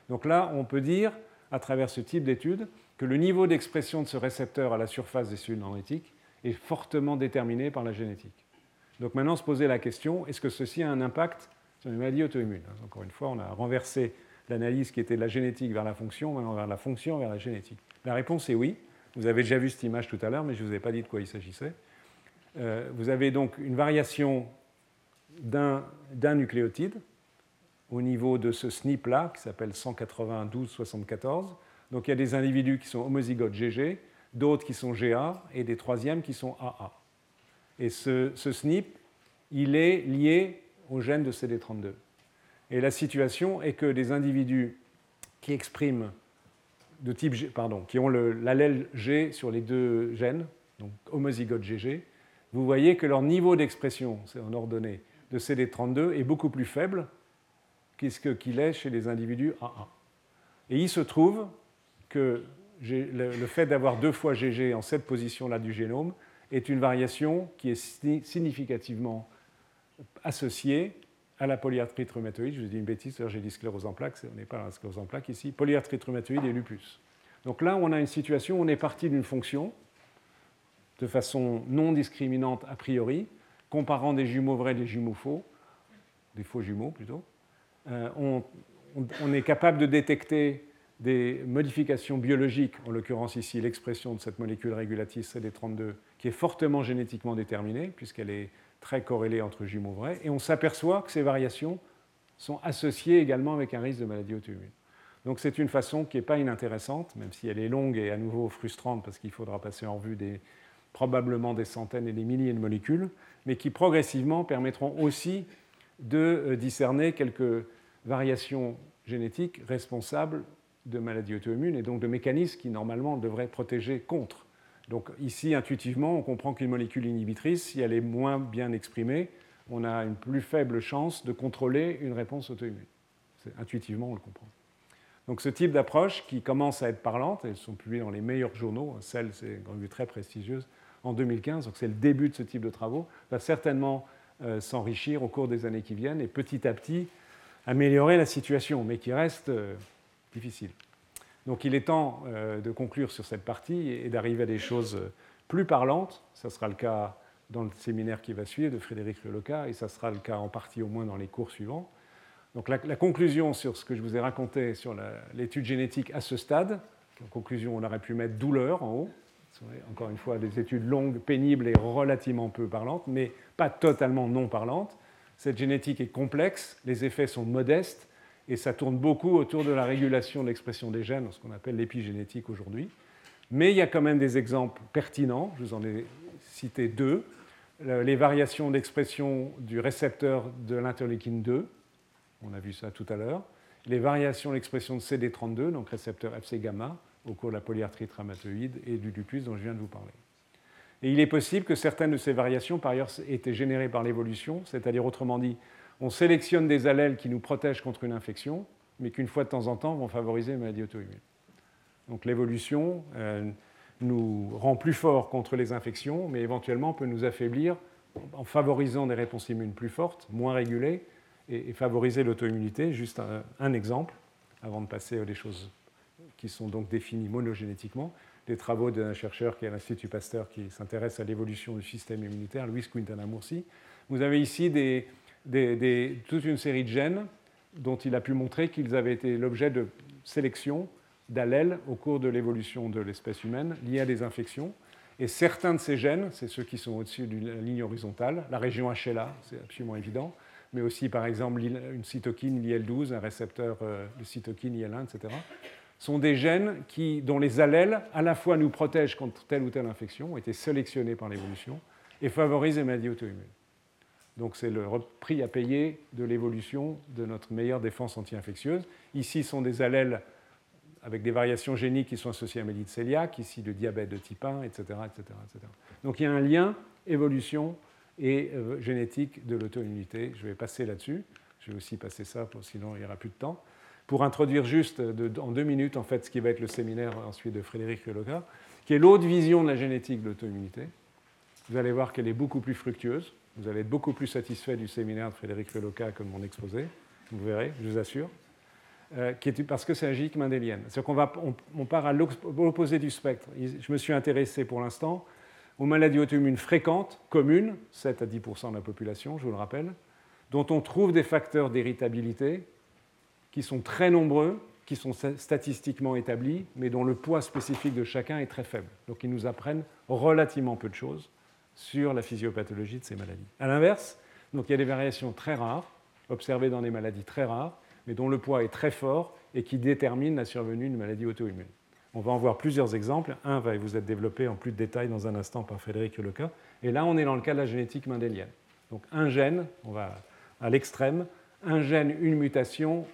Donc là, on peut dire, à travers ce type d'étude, que le niveau d'expression de ce récepteur à la surface des cellules dendritiques est fortement déterminé par la génétique. Donc maintenant, se poser la question, est-ce que ceci a un impact sur les maladies auto-immunes Encore une fois, on a renversé l'analyse qui était de la génétique vers la fonction, maintenant vers la fonction vers la génétique. La réponse est oui. Vous avez déjà vu cette image tout à l'heure, mais je ne vous ai pas dit de quoi il s'agissait. Euh, vous avez donc une variation d'un nucléotide au niveau de ce SNP-là, qui s'appelle 192-74. Donc il y a des individus qui sont homozygotes GG, d'autres qui sont GA et des troisièmes qui sont AA. Et ce, SNP, il est lié au gène de CD32. Et la situation est que des individus qui expriment de type pardon, qui ont l'allèle G sur les deux gènes, donc homozygote GG, vous voyez que leur niveau d'expression, c'est en ordonnée, de CD32 est beaucoup plus faible qu'il est chez les individus AA. Et il se trouve que le fait d'avoir deux fois GG en cette position-là du génome est une variation qui est significativement associée à la polyarthrite rhumatoïde. Je vous dis une bêtise, j'ai dit sclérose en plaques, on n'est pas dans la sclérose en plaques ici, polyarthrite rhumatoïde et lupus. Donc là, on a une situation où on est parti d'une fonction de façon non discriminante a priori, comparant des jumeaux vrais et des jumeaux faux, des faux jumeaux plutôt. Euh, on, on, est capable de détecter des modifications biologiques, en l'occurrence ici l'expression de cette molécule régulatrice CD32, qui est fortement génétiquement déterminée, puisqu'elle est très corrélée entre jumeaux vrais, et on s'aperçoit que ces variations sont associées également avec un risque de maladie auto-immune. Donc c'est une façon qui n'est pas inintéressante, même si elle est longue et à nouveau frustrante parce qu'il faudra passer en revue probablement des centaines et des milliers de molécules, mais qui progressivement permettront aussi de euh, discerner quelques variations génétiques responsables de maladies auto-immunes et donc de mécanismes qui normalement devraient protéger contre. Donc ici, intuitivement, on comprend qu'une molécule inhibitrice, si elle est moins bien exprimée, on a une plus faible chance de contrôler une réponse auto-immune. Intuitivement, on le comprend. Donc ce type d'approche qui commence à être parlante, elles sont publiées dans les meilleurs journaux, celle c'est une revue très prestigieuse en 2015, donc c'est le début de ce type de travaux, va certainement euh, s'enrichir au cours des années qui viennent et petit à petit améliorer la situation, mais qui reste euh, difficile. Donc il est temps euh, de conclure sur cette partie et d'arriver à des choses plus parlantes. Ce sera le cas dans le séminaire qui va suivre de Frédéric Leloca et ça sera le cas en partie au moins dans les cours suivants. Donc la, conclusion sur ce que je vous ai raconté sur l'étude génétique à ce stade, en conclusion, on aurait pu mettre douleur en haut. Encore une fois, des études longues, pénibles et relativement peu parlantes, mais pas totalement non parlantes. Cette génétique est complexe, les effets sont modestes, et ça tourne beaucoup autour de la régulation de l'expression des gènes, ce qu'on appelle l'épigénétique aujourd'hui. Mais il y a quand même des exemples pertinents, je vous en ai cité deux. Les variations d'expression du récepteur de l'interleukine 2, on a vu ça tout à l'heure. Les variations d'expression de CD32, donc récepteur Fc gamma, au cours de la polyarthrite rhumatoïde et du lupus dont je viens de vous parler. Et il est possible que certaines de ces variations, par ailleurs, aient été générées par l'évolution, c'est-à-dire autrement dit, on sélectionne des allèles qui nous protègent contre une infection, mais qu'une fois de temps en temps vont favoriser une maladie auto-immune. Donc l'évolution euh, nous rend plus forts contre les infections, mais éventuellement peut nous affaiblir en favorisant des réponses immunes plus fortes, moins régulées, et, favoriser l'auto-immunité. Juste un, exemple, avant de passer aux choses qui sont donc définies monogénétiquement, des travaux d'un chercheur qui est à l'Institut Pasteur qui s'intéresse à l'évolution du système immunitaire, Luis Quintana Murci. Vous avez ici toute une série de gènes dont il a pu montrer qu'ils avaient été l'objet de sélection d'allèles au cours de l'évolution de l'espèce humaine liée à des infections. Et certains de ces gènes, c'est ceux qui sont au-dessus de la ligne horizontale, la région HLA, c'est absolument évident, mais aussi par exemple une cytokine l'IL12, un récepteur euh, de cytokine IL1, etc., sont des gènes qui, dont les allèles à la fois nous protègent contre telle ou telle infection, ont été sélectionnés par l'évolution, et favorisent les maladies auto-immunes. Donc c'est le prix à payer de l'évolution de notre meilleure défense anti-infectieuse. Ici sont des allèles avec des variations géniques qui sont associées à la maladie de ici le diabète de type 1, etc., etc., etc. Donc il y a un lien évolution et euh, génétique de l'auto-immunité. Je vais passer là-dessus. Je vais aussi passer ça, sinon il n'y aura plus de temps. Pour introduire juste en deux minutes en fait ce qui va être le séminaire ensuite de Frédéric Reloca, qui est l'autre vision de la génétique de l'auto-immunité. Vous allez voir qu'elle est beaucoup plus fructueuse. Vous allez être beaucoup plus satisfait du séminaire de Frédéric Reloca que de mon exposé. Vous verrez, je vous assure. Euh, parce que c'est la génétique mendélienne. C'est-à-dire qu'on on, part à l'opposé du spectre. Je me suis intéressé pour l'instant aux maladies auto-immunes fréquentes, communes, 7 à 10% de la population, je vous le rappelle, dont on trouve des facteurs d'irritabilité qui sont très nombreux, qui sont statistiquement établis, mais dont le poids spécifique de chacun est très faible. Donc ils nous apprennent relativement peu de choses sur la physiopathologie de ces maladies. A l'inverse, il y a des variations très rares, observées dans des maladies très rares, mais dont le poids est très fort et qui déterminent la survenue d'une maladie auto-immune. On va en voir plusieurs exemples. Un va vous être développé en plus de détails dans un instant par Frédéric Leca. Et là, on est dans le cas de la génétique mendélienne. Donc un gène, on va à l'extrême, un gène, une mutation,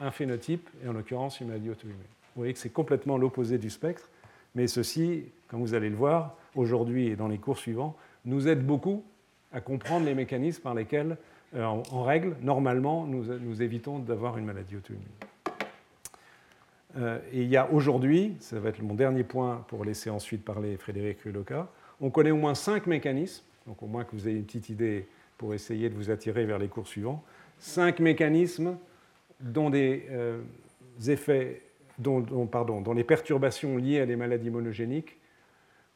un phénotype, et en l'occurrence une maladie auto-immune. Vous voyez que c'est complètement l'opposé du spectre, mais ceci, comme vous allez le voir, aujourd'hui et dans les cours suivants, nous aide beaucoup à comprendre les mécanismes par lesquels, euh, en, règle, normalement, nous évitons d'avoir une maladie auto-immune. Euh, et il y a aujourd'hui, ça va être mon dernier point pour laisser ensuite parler Frédéric Huloka, on connaît au moins cinq mécanismes, donc au moins que vous ayez une petite idée pour essayer de vous attirer vers les cours suivants, cinq mécanismes dont des euh, effets, dont, pardon, dont les perturbations liées à des maladies monogéniques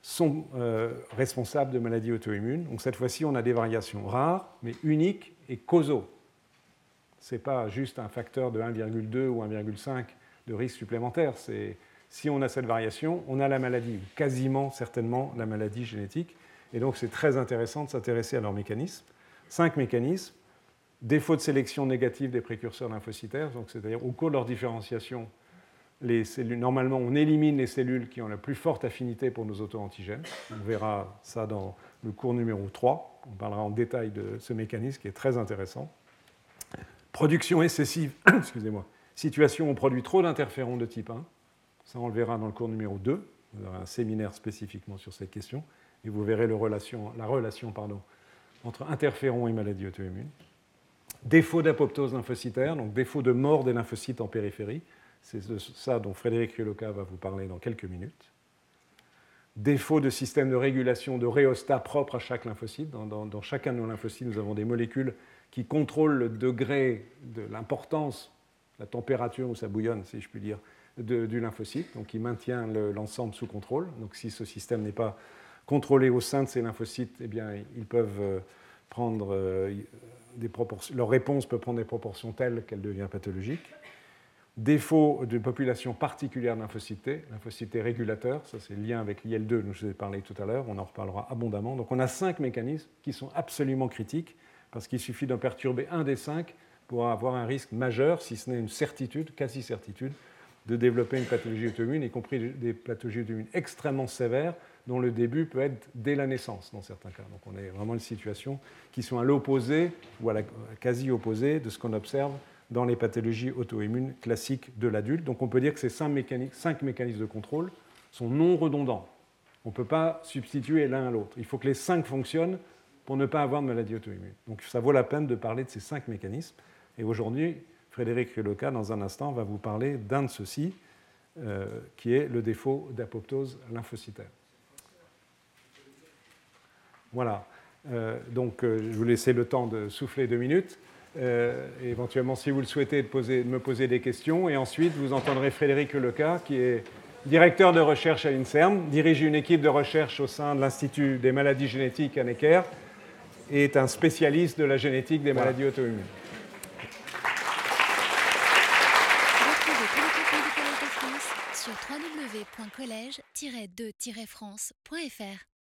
sont euh, responsables de maladies auto-immunes. Donc cette fois-ci, on a des variations rares, mais uniques et causaux. Ce n'est pas juste un facteur de 1,2 ou 1,5 de risque supplémentaire. C'est si on a cette variation, on a la maladie, quasiment certainement la maladie génétique. Et donc c'est très intéressant de s'intéresser à leurs mécanismes. Cinq mécanismes. Défaut de sélection négative des précurseurs lymphocytaires, c'est-à-dire au cours de leur différenciation, normalement on élimine les cellules qui ont la plus forte affinité pour nos auto-antigènes. On verra ça dans le cours numéro 3. On parlera en détail de ce mécanisme qui est très intéressant. Production excessive, [coughs] excusez-moi, Situation où on produit trop d'interférons de type 1. Ça, on le verra dans le cours numéro 2. Vous aurez un séminaire spécifiquement sur cette question. Et vous verrez la relation entre interférons et maladies auto-immunes. Défaut d'apoptose lymphocytaire, donc défaut de mort des lymphocytes en périphérie. C'est de ça dont Frédéric Rieloka va vous parler dans quelques minutes. Défaut de système de régulation de rhéostat propre à chaque lymphocyte. dans chacun de nos lymphocytes, nous avons des molécules qui contrôlent le degré de l'importance la température où ça bouillonne, si je puis dire, du lymphocyte, donc il maintient l'ensemble sous contrôle. Donc si ce système n'est pas contrôlé au sein de ces lymphocytes, eh bien, ils peuvent euh, prendre euh, des proportions, leur réponse peut prendre des proportions telles qu'elle devient pathologique. Défaut d'une population particulière T, lymphocytes régulateurs, ça c'est le lien avec l'IL2 dont je vous ai parlé tout à l'heure, on en reparlera abondamment. Donc on a cinq mécanismes qui sont absolument critiques, parce qu'il suffit d'en perturber un des cinq pour avoir un risque majeur, si ce n'est une certitude, quasi-certitude, de développer une pathologie auto-immune, y compris des pathologies auto-immunes extrêmement sévères, dont le début peut être dès la naissance dans certains cas. Donc on est vraiment une situation qui sont à l'opposé ou à la quasi-opposé de ce qu'on observe dans les pathologies auto-immunes classiques de l'adulte. Donc on peut dire que ces cinq mécanismes, cinq mécanismes de contrôle sont non redondants. On ne peut pas substituer l'un à l'autre. Il faut que les cinq fonctionnent pour ne pas avoir de maladie auto-immune. Donc ça vaut la peine de parler de ces cinq mécanismes. Et aujourd'hui, Frédéric Reloca, dans un instant, va vous parler d'un de ceux-ci, qui est le défaut d'apoptose lymphocytaire. Voilà. donc, je vais vous laisser le temps de souffler deux minutes. Éventuellement, si vous le souhaitez, de, me poser des questions. Et ensuite, vous entendrez Frédéric Leca, qui est directeur de recherche à l'INSERM, dirige une équipe de recherche au sein de l'Institut des maladies génétiques à Necker et est un spécialiste de la génétique des maladies auto-immunes. Retrouvez tous les contenus du Collège de France sur www.colège-2-france.fr.